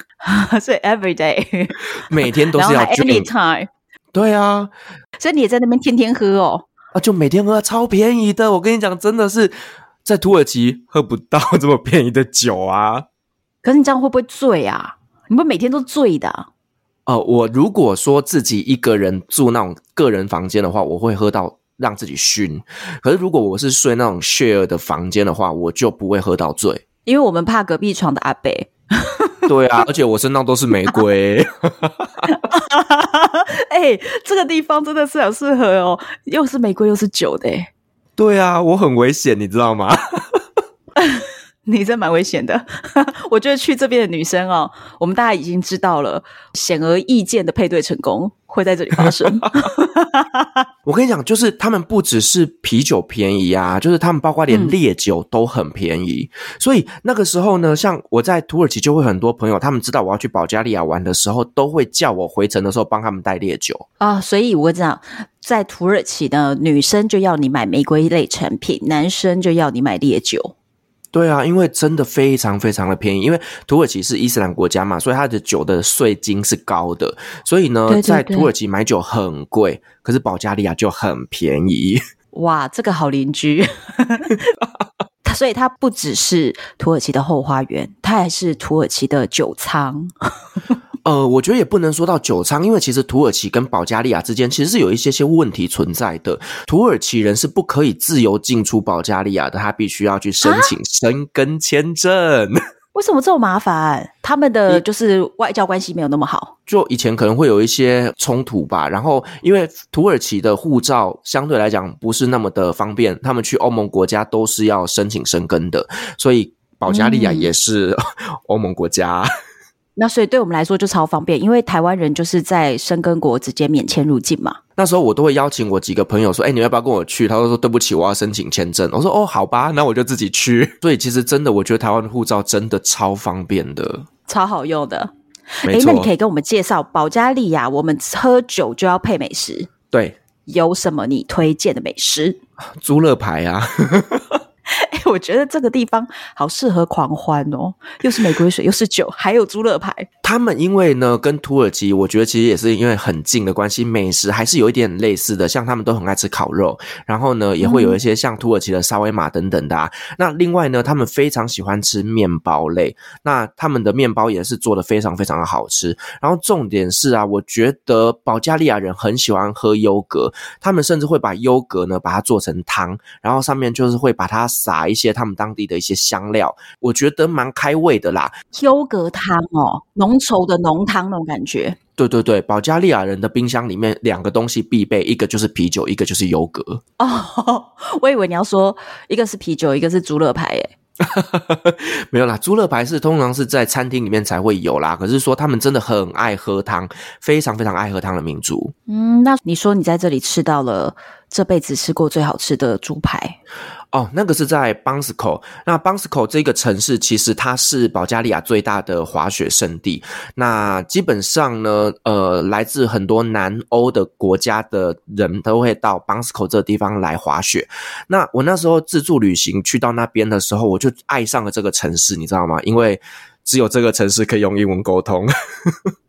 Speaker 2: 所以 every day
Speaker 3: 每天都是要
Speaker 2: drink。
Speaker 3: 对啊，
Speaker 2: 所以你也在那边天天喝哦？
Speaker 3: 啊，就每天喝，超便宜的。我跟你讲，真的是在土耳其喝不到这么便宜的酒啊。
Speaker 2: 可是你这样会不会醉啊？你不每天都醉的哦？
Speaker 3: 呃，我如果说自己一个人住那种个人房间的话，我会喝到让自己熏。可是如果我是睡那种 share 的房间的话，我就不会喝到醉，
Speaker 2: 因为我们怕隔壁床的阿伯。
Speaker 3: 对啊，而且我身上都是玫瑰。[laughs]
Speaker 2: 哎、欸，这个地方真的是很适合哦，又是玫瑰又是酒的。
Speaker 3: 对啊，我很危险，你知道吗？[laughs]
Speaker 2: 你这蛮危险的，[laughs] 我觉得去这边的女生哦，我们大家已经知道了，显而易见的配对成功会在这里发生。[laughs] [laughs]
Speaker 3: 我跟你讲，就是他们不只是啤酒便宜啊，就是他们包括连烈酒都很便宜。嗯、所以那个时候呢，像我在土耳其就会很多朋友，他们知道我要去保加利亚玩的时候，都会叫我回程的时候帮他们带烈酒
Speaker 2: 啊。所以我讲，在土耳其呢女生就要你买玫瑰类产品，男生就要你买烈酒。
Speaker 3: 对啊，因为真的非常非常的便宜，因为土耳其是伊斯兰国家嘛，所以它的酒的税金是高的，所以呢，对对对，在土耳其买酒很贵，可是保加利亚就很便宜。
Speaker 2: 哇，这个好邻居，[laughs] 所以它不只是土耳其的后花园，它还是土耳其的酒仓。
Speaker 3: 呃，我觉得也不能说到酒仓，因为其实土耳其跟保加利亚之间其实是有一些些问题存在的。土耳其人是不可以自由进出保加利亚的，他必须要去申请申根签证。[laughs]
Speaker 2: 为什么这么麻烦？他们的就是外交关系没有那么好，
Speaker 3: 就以前可能会有一些冲突吧。然后因为土耳其的护照相对来讲不是那么的方便，他们去欧盟国家都是要申请申根的，所以保加利亚也是 [laughs] 欧盟国家。嗯
Speaker 2: 那所以对我们来说就超方便，因为台湾人就是在申根国直接免签入境嘛。
Speaker 3: 那时候我都会邀请我几个朋友说：“哎、欸，你要不要跟我去？”他说：“说对不起，我要申请签证。”我说：“哦，好吧，那我就自己去。[laughs] ”所以其实真的，我觉得台湾的护照真的超方便的，
Speaker 2: 超好用的。哎、欸，那你可以跟我们介绍保加利亚，我们喝酒就要配美食，
Speaker 3: 对，
Speaker 2: 有什么你推荐的美食？
Speaker 3: 猪肋排啊。[laughs] [laughs]
Speaker 2: 哎，我觉得这个地方好适合狂欢哦，又是玫瑰水，又是酒，还有猪肋排。
Speaker 3: 他们因为呢，跟土耳其，我觉得其实也是因为很近的关系，美食还是有一点类似的。像他们都很爱吃烤肉，然后呢，也会有一些像土耳其的沙威玛等等的啊。嗯。那另外呢，他们非常喜欢吃面包类，那他们的面包也是做的非常非常的好吃。然后重点是啊，我觉得保加利亚人很喜欢喝优格，他们甚至会把优格呢把它做成汤，然后上面就是会把它撒一些他们当地的一些香料，我觉得蛮开胃的啦。
Speaker 2: 优格汤哦，浓。稠的浓汤那种感觉，
Speaker 3: 对对对，保加利亚人的冰箱里面两个东西必备，一个就是啤酒，一个就是优格。
Speaker 2: 哦，[laughs] 我以为你要说一个是啤酒，一个是猪肋排，耶。[laughs]
Speaker 3: 没有啦，猪肋排是通常是在餐厅里面才会有啦。可是说他们真的很爱喝汤，非常非常爱喝汤的民族。
Speaker 2: 嗯，那你说你在这里吃到了这辈子吃过最好吃的猪排？
Speaker 3: 哦，那个是在邦斯科。那邦斯科这个城市其实它是保加利亚最大的滑雪胜地。那基本上呢，呃，来自很多南欧的国家的人都会到邦斯科这个地方来滑雪。那我那时候自助旅行去到那边的时候，我就爱上了这个城市，你知道吗？因为只有这个城市可以用英文沟通。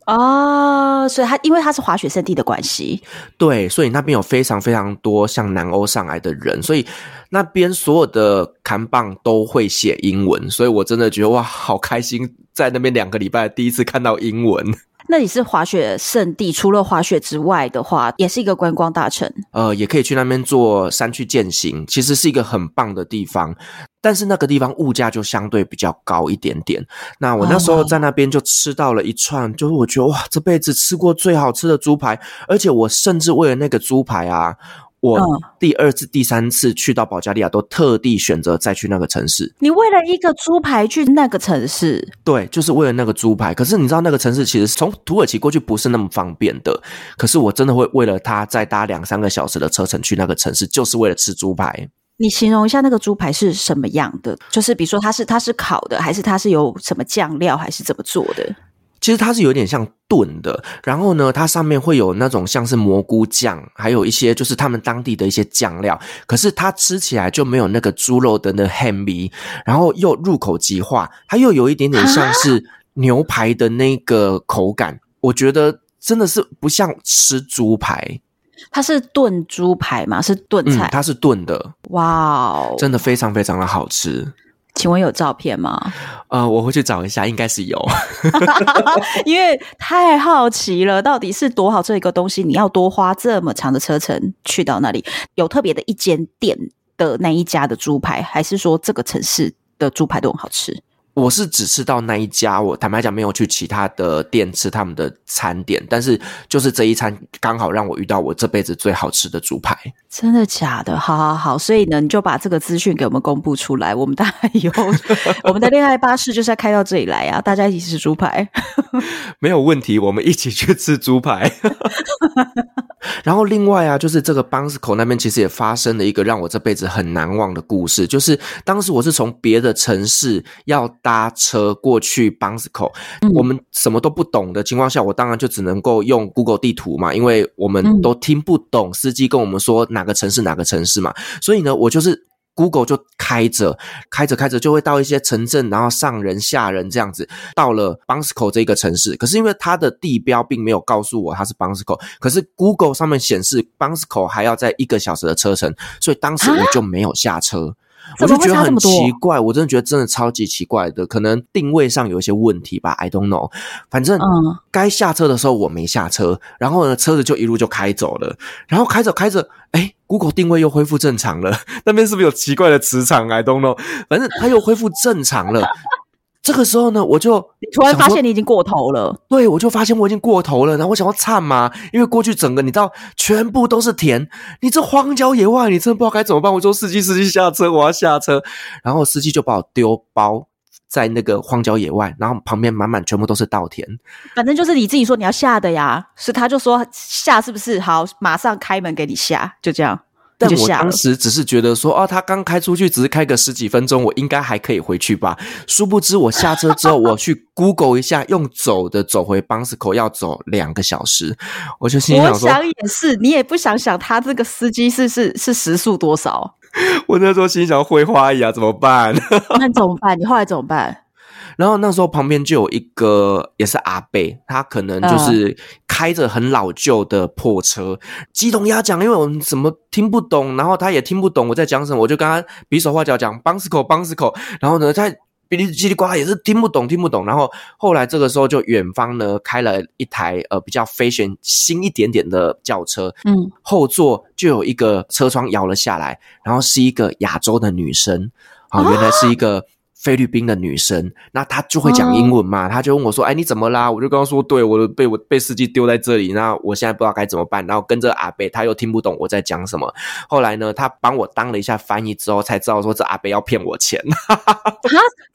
Speaker 2: 哦，所以它因为它是滑雪圣地的关系，
Speaker 3: 对，所以那边有非常非常多像南欧上来的人，所以那边所有的看棒都会写英文，所以我真的觉得哇，好开心，在那边两个礼拜第一次看到英文。
Speaker 2: 那里是滑雪圣地，除了滑雪之外的话，也是一个观光大城。
Speaker 3: 呃，也可以去那边做山区健行，其实是一个很棒的地方。但是那个地方物价就相对比较高一点点。那我那时候在那边就吃到了一串，就是我觉得哇，这辈子吃过最好吃的猪排，而且我甚至为了那个猪排啊。我第二次、第三次去到保加利亚，都特地选择再去那个城市。
Speaker 2: 你为了一个猪排去那个城市？
Speaker 3: 对，就是为了那个猪排。可是你知道那个城市其实从土耳其过去不是那么方便的。可是我真的会为了它再搭两三个小时的车程去那个城市，就是为了吃猪排。
Speaker 2: 你形容一下那个猪排是什么样的？就是比如说它是它是烤的，还是它是有什么酱料，还是怎么做的？
Speaker 3: 其实它是有点像炖的，然后呢，它上面会有那种像是蘑菇酱，还有一些就是他们当地的一些酱料。可是它吃起来就没有那个猪肉的那个咸味，然后又入口即化，它又有一点点像是牛排的那个口感。啊、我觉得真的是不像吃猪排，
Speaker 2: 它是炖猪排吗？是炖菜？
Speaker 3: 嗯、它是炖的。
Speaker 2: 哇哦，
Speaker 3: 真的非常非常的好吃。
Speaker 2: 请问有照片吗？
Speaker 3: 呃，我会去找一下，应该是有，[laughs] [laughs]
Speaker 2: 因为太好奇了，到底是多好吃一个东西，你要多花这么长的车程去到那里？有特别的一间店的那一家的猪排，还是说这个城市的猪排都很好吃？
Speaker 3: 我是只吃到那一家，我坦白讲没有去其他的店吃他们的餐点，但是就是这一餐刚好让我遇到我这辈子最好吃的猪排。
Speaker 2: 真的假的？好好好，所以呢，你就把这个资讯给我们公布出来，我们大概以后我们的恋爱巴士就是要开到这里来啊，大家一起吃猪排，[laughs]
Speaker 3: 没有问题，我们一起去吃猪排。[laughs] 然后另外啊，就是这个邦斯口那边其实也发生了一个让我这辈子很难忘的故事，就是当时我是从别的城市要搭车过去 b a n s c o，我们什么都不懂的情况下，我当然就只能够用 Google 地图嘛，因为我们都听不懂司机跟我们说哪个城市哪个城市嘛，所以呢，我就是。Google 就开着，开着开着就会到一些城镇，然后上人下人这样子，到了 Bansco 这个城市。可是因为它的地标并没有告诉我它是 Bansco，，可是 Google 上面显示 Bansco 还要在一个小时的车程，所以当时我就没有下车。我就觉得很奇怪，我真的觉得真的超级奇怪的，可能定位上有一些问题吧，I don't know。反正该下车的时候我没下车，然后呢，车子就一路就开走了，然后开着开着，哎，Google 定位又恢复正常了，[laughs] 那边是不是有奇怪的磁场？I don't know。反正它又恢复正常了。这个时候呢，我就
Speaker 2: 你突然发现你已经过头了。
Speaker 3: 对，我就发现我已经过头了。然后我想要颤嘛，因为过去整个你知道，全部都是田，你这荒郊野外，你真的不知道该怎么办。我说司机，司机下车，我要下车。然后司机就把我丢包在那个荒郊野外，然后旁边满满全部都是稻田。
Speaker 2: 反正就是你自己说你要下的呀，是他就说下是不是？好，马上开门给你下，就这样。
Speaker 3: 但我当时只是觉得说，哦，他刚开出去，只是开个十几分钟，我应该还可以回去吧。殊不知，我下车之后，我去 Google 一下，用走的走回 Bansco 要走两个小时。我就心想说，
Speaker 2: 我想也是，你也不想想他这个司机是是是时速多少？[laughs]
Speaker 3: 我那时候心想会花呀，怎么办？
Speaker 2: 那怎么办？你后来怎么办？
Speaker 3: 然后那时候旁边就有一个也是阿伯，他可能就是开着很老旧的破车，鸡同鸭讲，因为我们什么听不懂，然后他也听不懂我在讲什么，我就跟他比手画脚讲邦斯口邦斯口，然后呢他哔哩叽里呱啦也是听不懂听不懂，然后后来这个时候就远方呢开了一台呃比较 fashion 新一点点的轿车，嗯，后座就有一个车窗摇了下来，然后是一个亚洲的女生，啊，原来是一个。菲律宾的女生，那她就会讲英文嘛？她、哦、就问我说：“哎，你怎么啦？”我就跟她说：“对，我被我被司机丢在这里，那我现在不知道该怎么办。”然后跟着阿贝，他又听不懂我在讲什么。后来呢，他帮我当了一下翻译之后，才知道说这阿贝要骗我钱。哈，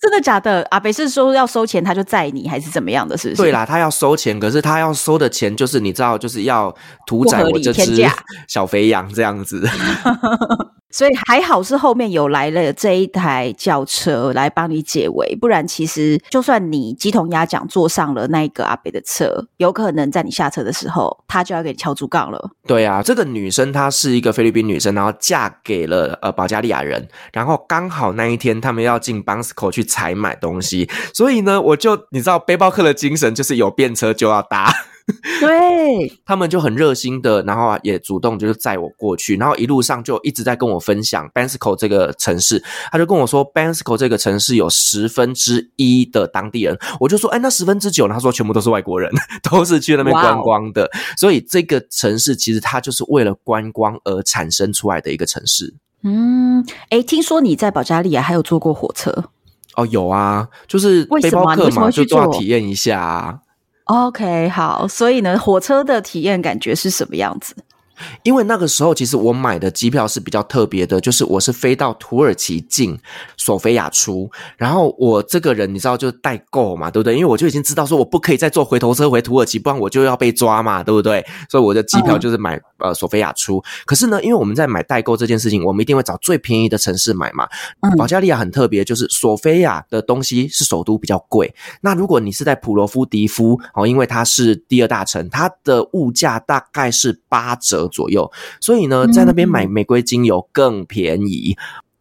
Speaker 2: 真的假的？阿贝是说要收钱，他就载你，还是怎么样的？是不是？
Speaker 3: 对啦，他要收钱，可是他要收的钱就是你知道，就是要屠宰我这只小肥羊这样子。[laughs]
Speaker 2: 所以还好是后面有来了这一台轿车来帮你解围，不然其实就算你鸡同鸭讲坐上了那个阿北的车，有可能在你下车的时候，他就要给你敲竹杠了。
Speaker 3: 对啊，这个女生她是一个菲律宾女生，然后嫁给了呃保加利亚人，然后刚好那一天他们要进 Bansko 去采买东西，所以呢，我就你知道背包客的精神就是有便车就要搭。[laughs]
Speaker 2: 对，
Speaker 3: 他们就很热心的，然后啊也主动就是载我过去，然后一路上就一直在跟我分享 Bansko 这个城市，他就跟我说 Bansko 这个城市有十分之一的当地人，我就说哎，那十分之九呢？他说全部都是外国人，都是去那边观光的所以这个城市其实它就是为了观光而产生出来的一个城市。
Speaker 2: 嗯，哎，听说你在保加利亚还有坐过火车？
Speaker 3: 哦，有啊，就是背包客嘛，就都要体验一下啊。
Speaker 2: OK，好，所以呢，火车的体验感觉是什么样子？
Speaker 3: 因为那个时候，其实我买的机票是比较特别的，就是我是飞到土耳其进，索菲亚出。然后我这个人，你知道，就代购嘛，对不对？因为我就已经知道说，我不可以再坐回头车回土耳其，不然我就要被抓嘛，对不对？所以我的机票就是买、嗯、呃索菲亚出。可是呢，因为我们在买代购这件事情，我们一定会找最便宜的城市买嘛。嗯、保加利亚很特别，就是索菲亚的东西是首都比较贵。那如果你是在普罗夫迪夫哦，因为它是第二大城，它的物价大概是八折。左右，所以呢，在那边买玫瑰精油更便宜。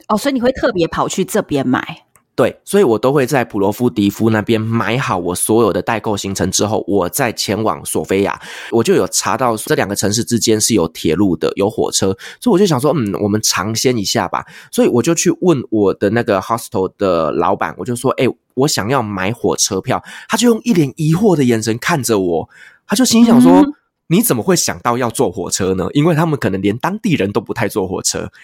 Speaker 2: 哦，所以你会特别跑去这边买？
Speaker 3: 对，所以我都会在普罗夫迪夫那边买好我所有的代购行程之后，我再前往索菲亚。我就有查到这两个城市之间是有铁路的，有火车，所以我就想说，嗯，我们尝鲜一下吧。所以我就去问我的那个 hostel 的老板，我就说，哎，我想要买火车票。他就用一脸疑惑的眼神看着我，他就心想说，嗯、你怎么会想到要坐火车呢？因为他们可能连当地人都不太坐火车。[laughs]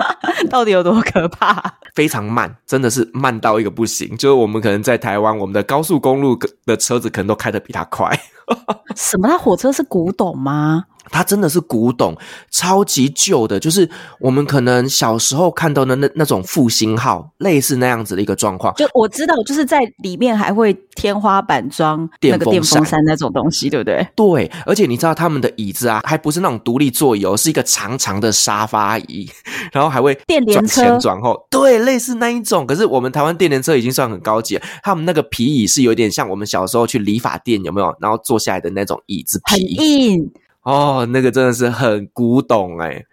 Speaker 3: [laughs]
Speaker 2: 到底有多可怕？
Speaker 3: 非常慢，真的是慢到一个不行。就是我们可能在台湾，我们的高速公路的车子可能都开得比它快。[laughs]
Speaker 2: 什么？它火车是古董吗？
Speaker 3: 它真的是古董，超级旧的，就是我们可能小时候看到的那那种复兴号，类似那样子的一个状况。
Speaker 2: 就我知道，就是在里面还会天花板装那个电风扇那种东西，对不对？
Speaker 3: 对，而且你知道他们的椅子啊，还不是那种独立座椅哦，是一个长长的沙发椅，然后还会
Speaker 2: 电联车
Speaker 3: 转前转后，对，类似那一种。可是我们台湾电联车已经算很高级了，他们那个皮椅是有点像我们小时候去理发店有没有？然后坐下来的那种椅子皮，
Speaker 2: 很硬。
Speaker 3: 哦，那个真的是很古董哎！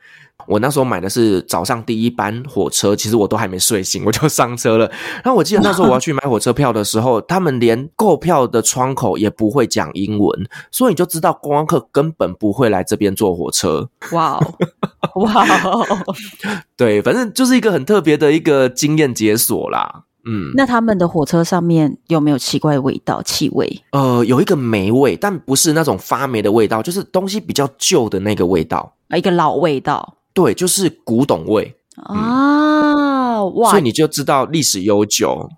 Speaker 3: 我那时候买的是早上第一班火车，其实我都还没睡醒，我就上车了。然后我记得那时候我要去买火车票的时候，他们连购票的窗口也不会讲英文，所以你就知道观光客根本不会来这边坐火车。
Speaker 2: 哇哦，[laughs] 哇哦，
Speaker 3: 对，反正就是一个很特别的一个经验解锁啦。嗯，
Speaker 2: 那他们的火车上面有没有奇怪的味道、气味？
Speaker 3: 呃，有一个霉味，但不是那种发霉的味道，就是东西比较旧的那个味道，
Speaker 2: 一个老味道。
Speaker 3: 对，就是古董味
Speaker 2: 啊！嗯、哇，
Speaker 3: 所以你就知道历史悠久，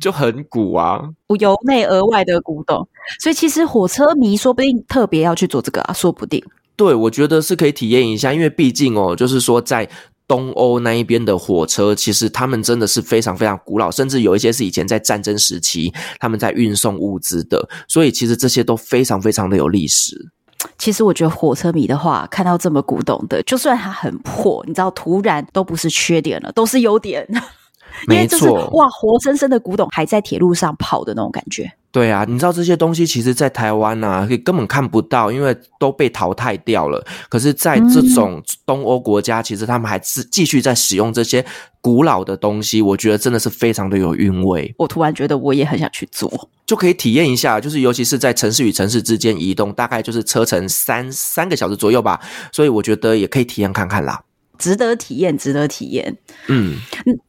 Speaker 3: 就很古啊，
Speaker 2: 由内而外的古董。所以其实火车迷说不定特别要去做这个啊，说不定。
Speaker 3: 对，我觉得是可以体验一下，因为毕竟哦，就是说在。东欧那一边的火车，其实他们真的是非常非常古老，甚至有一些是以前在战争时期他们在运送物资的，所以其实这些都非常非常的有历史。
Speaker 2: 其实我觉得火车迷的话，看到这么古董的，就算它很破，你知道，突然都不是缺点了，都是优点。[laughs] 因为就是哇，活生生的古董还在铁路上跑的那种感觉。
Speaker 3: 对啊，你知道这些东西其实，在台湾啊，根本看不到，因为都被淘汰掉了。可是，在这种东欧国家，其实他们还是继续在使用这些古老的东西。我觉得真的是非常的有韵味。
Speaker 2: 我突然觉得我也很想去做，
Speaker 3: 就可以体验一下。就是尤其是在城市与城市之间移动，大概就是车程三三个小时左右吧。所以我觉得也可以体验看看啦。
Speaker 2: 值得体验，值得体验。嗯，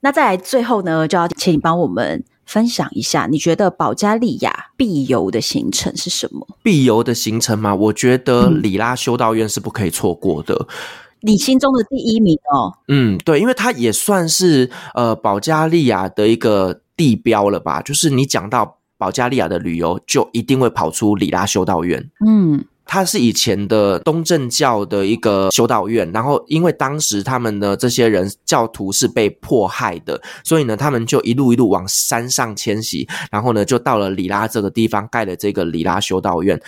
Speaker 2: 那再来最后呢，就要请你帮我们分享一下，你觉得保加利亚必游的行程是什么？
Speaker 3: 必游的行程嘛？我觉得里拉修道院是不可以错过的。嗯，
Speaker 2: 你心中的第一名哦。
Speaker 3: 嗯，对，因为它也算是呃保加利亚的一个地标了吧？就是你讲到保加利亚的旅游，就一定会跑出里拉修道院。嗯。它是以前的东正教的一个修道院，然后因为当时他们的这些人教徒是被迫害的，所以呢，他们就一路一路往山上迁徙，然后呢，就到了里拉这个地方盖了这个里拉修道院。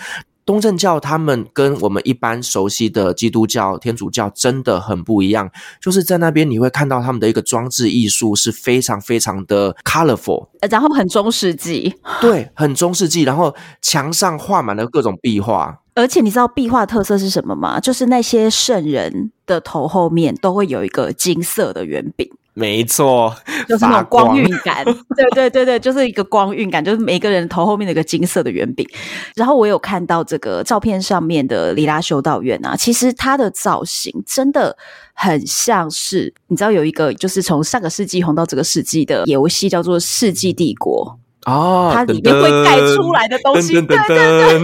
Speaker 3: 东正教他们跟我们一般熟悉的基督教、天主教真的很不一样，就是在那边你会看到他们的一个装置艺术是非常非常的 colorful，
Speaker 2: 然后很中世纪，
Speaker 3: 对，很中世纪，然后墙上画满了各种壁画。
Speaker 2: 而且你知道壁画特色是什么吗？就是那些圣人的头后面都会有一个金色的圆饼。
Speaker 3: 没错，[laughs]
Speaker 2: 就是那种光晕感。[laughs] 对对对对，就是一个光晕感，就是每个人头后面的一个金色的圆饼。然后我有看到这个照片上面的里拉修道院啊，其实它的造型真的很像是，你知道有一个就是从上个世纪红到这个世纪的游戏叫做《世纪帝国》
Speaker 3: 哦，
Speaker 2: 它里面会盖出来的东西，对对。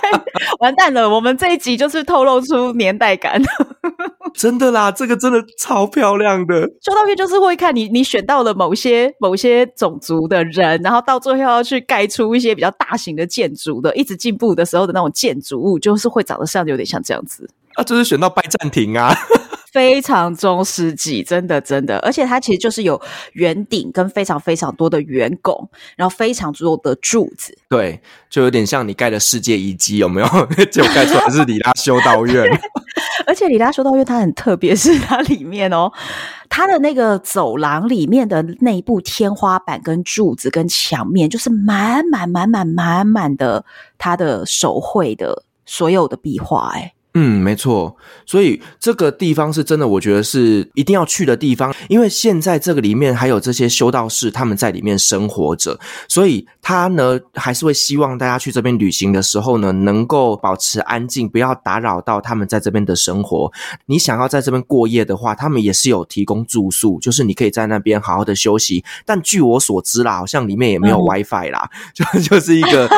Speaker 2: 对，[laughs] 完蛋了！我们这一集就是透露出年代感，[laughs]
Speaker 3: 真的啦，这个真的超漂亮的。
Speaker 2: 修道院就是会看你，你选到了某些某些种族的人，然后到最后要去盖出一些比较大型的建筑的，一直进步的时候的那种建筑物，就是会长得像有点像这样子。
Speaker 3: 啊，就是选到拜占庭啊。
Speaker 2: 非常中世纪，真的真的，而且它其实就是有圆顶跟非常非常多的圆拱，然后非常多的柱子，
Speaker 3: 对，就有点像你盖的世界遗迹，有没有？[laughs] 就盖出来是里拉修道院，[laughs]
Speaker 2: 而且里拉修道院它很特别，是它里面哦，它的那个走廊里面的内部天花板跟柱子跟墙面，就是满满满满满满的它的手绘的所有的壁画，哎。
Speaker 3: 嗯，没错，所以这个地方是真的，我觉得是一定要去的地方，因为现在这个里面还有这些修道士，他们在里面生活着，所以他呢还是会希望大家去这边旅行的时候呢，能够保持安静，不要打扰到他们在这边的生活。你想要在这边过夜的话，他们也是有提供住宿，就是你可以在那边好好的休息。但据我所知啦，好像里面也没有 WiFi 啦，嗯、就就是一个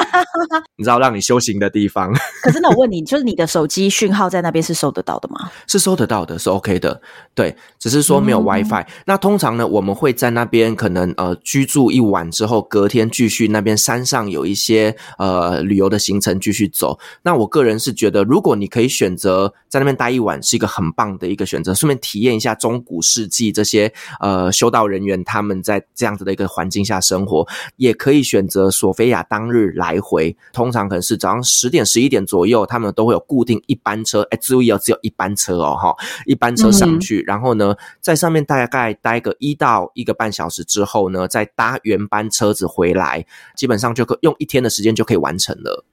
Speaker 3: 你知道让你修行的地方。
Speaker 2: 可是那我问你，就是你的手机讯号在那边是收得到的吗？
Speaker 3: 是收得到的，是 OK 的。对，只是说没有 WiFi。嗯、那通常呢，我们会在那边可能呃居住一晚之后，隔天继续那边山上有一些呃旅游的行程继续走。那我个人是觉得，如果你可以选择在那边待一晚，是一个很棒的一个选择，顺便体验一下中古世纪这些呃修道人员他们在这样子的一个环境下生活。也可以选择索菲亚当日来回，通常可能是早上十点十一点左右，他们都会有固定一班车。哎，注意哦，只有一班车哦，哈，一班车上去，嗯、然后呢，在上面大概待个一到一个半小时之后呢，再搭原班车子回来，基本上就可用一天的时间就可以完成了。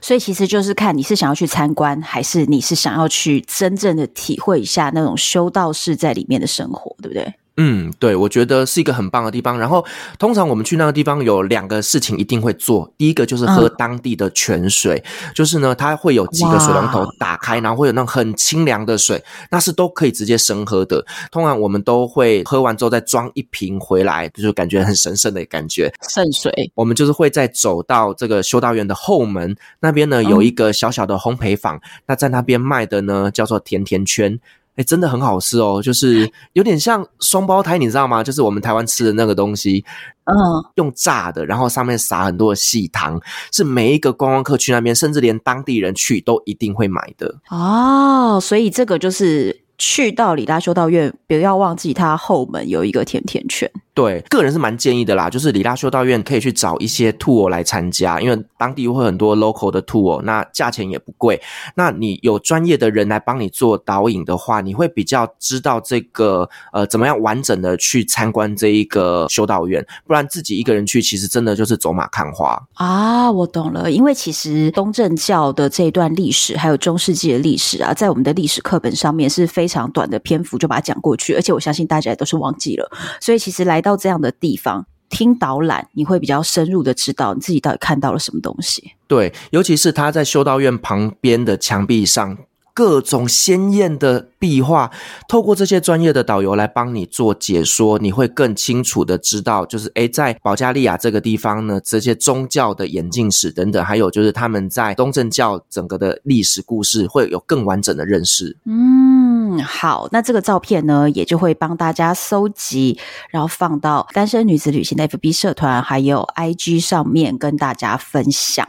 Speaker 2: 所以其实就是看你是想要去参观，还是你是想要去真正的体会一下那种修道士在里面的生活，对不对？
Speaker 3: 嗯，对，我觉得是一个很棒的地方。然后，通常我们去那个地方有两个事情一定会做。第一个就是喝当地的泉水，嗯、就是呢，它会有几个水龙头打开，然后会有那种很清凉的水，那是都可以直接生喝的。通常我们都会喝完之后再装一瓶回来，就是感觉很神圣的感觉。[laughs]
Speaker 2: 圣水，
Speaker 3: 我们就是会再走到这个修道院的后门那边呢，有一个小小的烘焙坊，嗯、那在那边卖的呢叫做甜甜圈。哎，真的很好吃哦，就是有点像双胞胎，你知道吗？就是我们台湾吃的那个东西，嗯，用炸的，然后上面撒很多的细糖，是每一个观光客去那边，甚至连当地人去都一定会买的。
Speaker 2: 哦，所以这个就是去到李大修道院，不要忘记它后门有一个甜甜圈。
Speaker 3: 对，个人是蛮建议的啦，就是里拉修道院可以去找一些 tour 来参加，因为当地会很多 local 的 tour，那价钱也不贵。那你有专业的人来帮你做导引的话，你会比较知道这个呃怎么样完整的去参观这一个修道院，不然自己一个人去，其实真的就是走马看花
Speaker 2: 啊。我懂了，因为其实东正教的这一段历史，还有中世纪的历史啊，在我们的历史课本上面是非常短的篇幅就把它讲过去，而且我相信大家也都是忘记了，所以其实来。到这样的地方听导览，你会比较深入的知道你自己到底看到了什么东西。
Speaker 3: 对，尤其是他在修道院旁边的墙壁上。各种鲜艳的壁画，透过这些专业的导游来帮你做解说，你会更清楚的知道，就是诶，在保加利亚这个地方呢，这些宗教的演进史等等，还有就是他们在东正教整个的历史故事，会有更完整的认识。
Speaker 2: 嗯，好，那这个照片呢，也就会帮大家搜集，然后放到单身女子旅行的 FB 社团还有 IG 上面跟大家分享。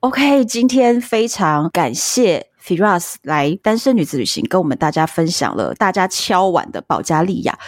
Speaker 2: OK，今天非常感谢。Firas 来单身女子旅行，跟我们大家分享了大家敲碗的保加利亚。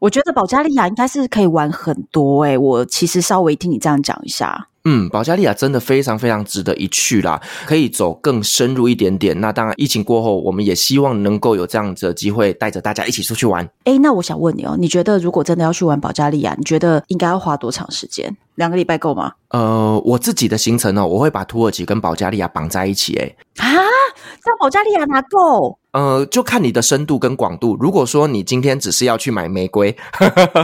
Speaker 2: 我觉得保加利亚应该是可以玩很多诶、我其实稍微听你这样讲一下。
Speaker 3: 嗯，保加利亚真的非常非常值得一去啦，可以走更深入一点点。那当然，疫情过后，我们也希望能够有这样子的机会，带着大家一起出去玩。
Speaker 2: 诶，那我想问你哦，你觉得如果真的要去玩保加利亚，你觉得应该要花多长时间？两个礼拜够吗？
Speaker 3: 呃，我自己的行程呢，我会把土耳其跟保加利亚绑在一起。诶
Speaker 2: 啊，在保加利亚哪够？
Speaker 3: 呃，就看你的深度跟广度。如果说你今天只是要去买玫瑰，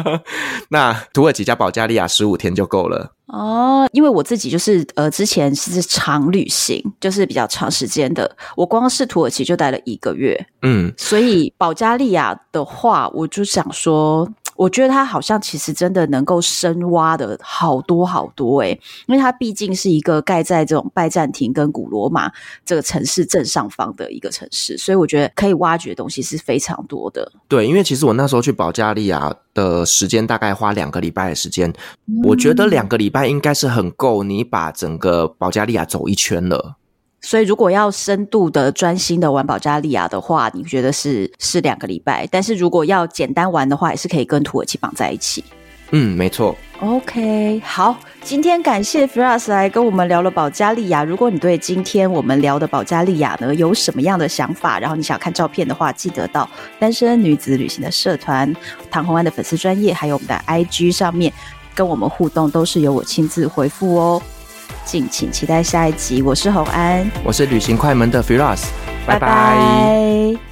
Speaker 3: [laughs] 那土耳其加保加利亚十五天就够了。
Speaker 2: 哦，因为我自己就是呃，之前是长旅行，就是比较长时间的。我光是土耳其就待了一个月，嗯，所以保加利亚的话，我就想说。我觉得它好像其实真的能够深挖的好多好多诶，因为它毕竟是一个盖在这种拜占庭跟古罗马这个城市正上方的一个城市，所以我觉得可以挖掘的东西是非常多的。
Speaker 3: 对，因为其实我那时候去保加利亚的时间大概花两个礼拜的时间，嗯、我觉得两个礼拜应该是很够你把整个保加利亚走一圈了。
Speaker 2: 所以，如果要深度的、专心的玩保加利亚的话，你觉得是是两个礼拜？但是如果要简单玩的话，也是可以跟土耳其绑在一起。
Speaker 3: 嗯，没错。
Speaker 2: OK，好，今天感谢 Firas 来跟我们聊了保加利亚。如果你对今天我们聊的保加利亚呢有什么样的想法，然后你想看照片的话，记得到单身女子旅行的社团唐红安的粉丝专业，还有我们的 IG 上面跟我们互动，都是由我亲自回复哦。敬请期待下一集。我是红安，
Speaker 3: 我是旅行快门的 Firas。拜拜。
Speaker 2: 拜拜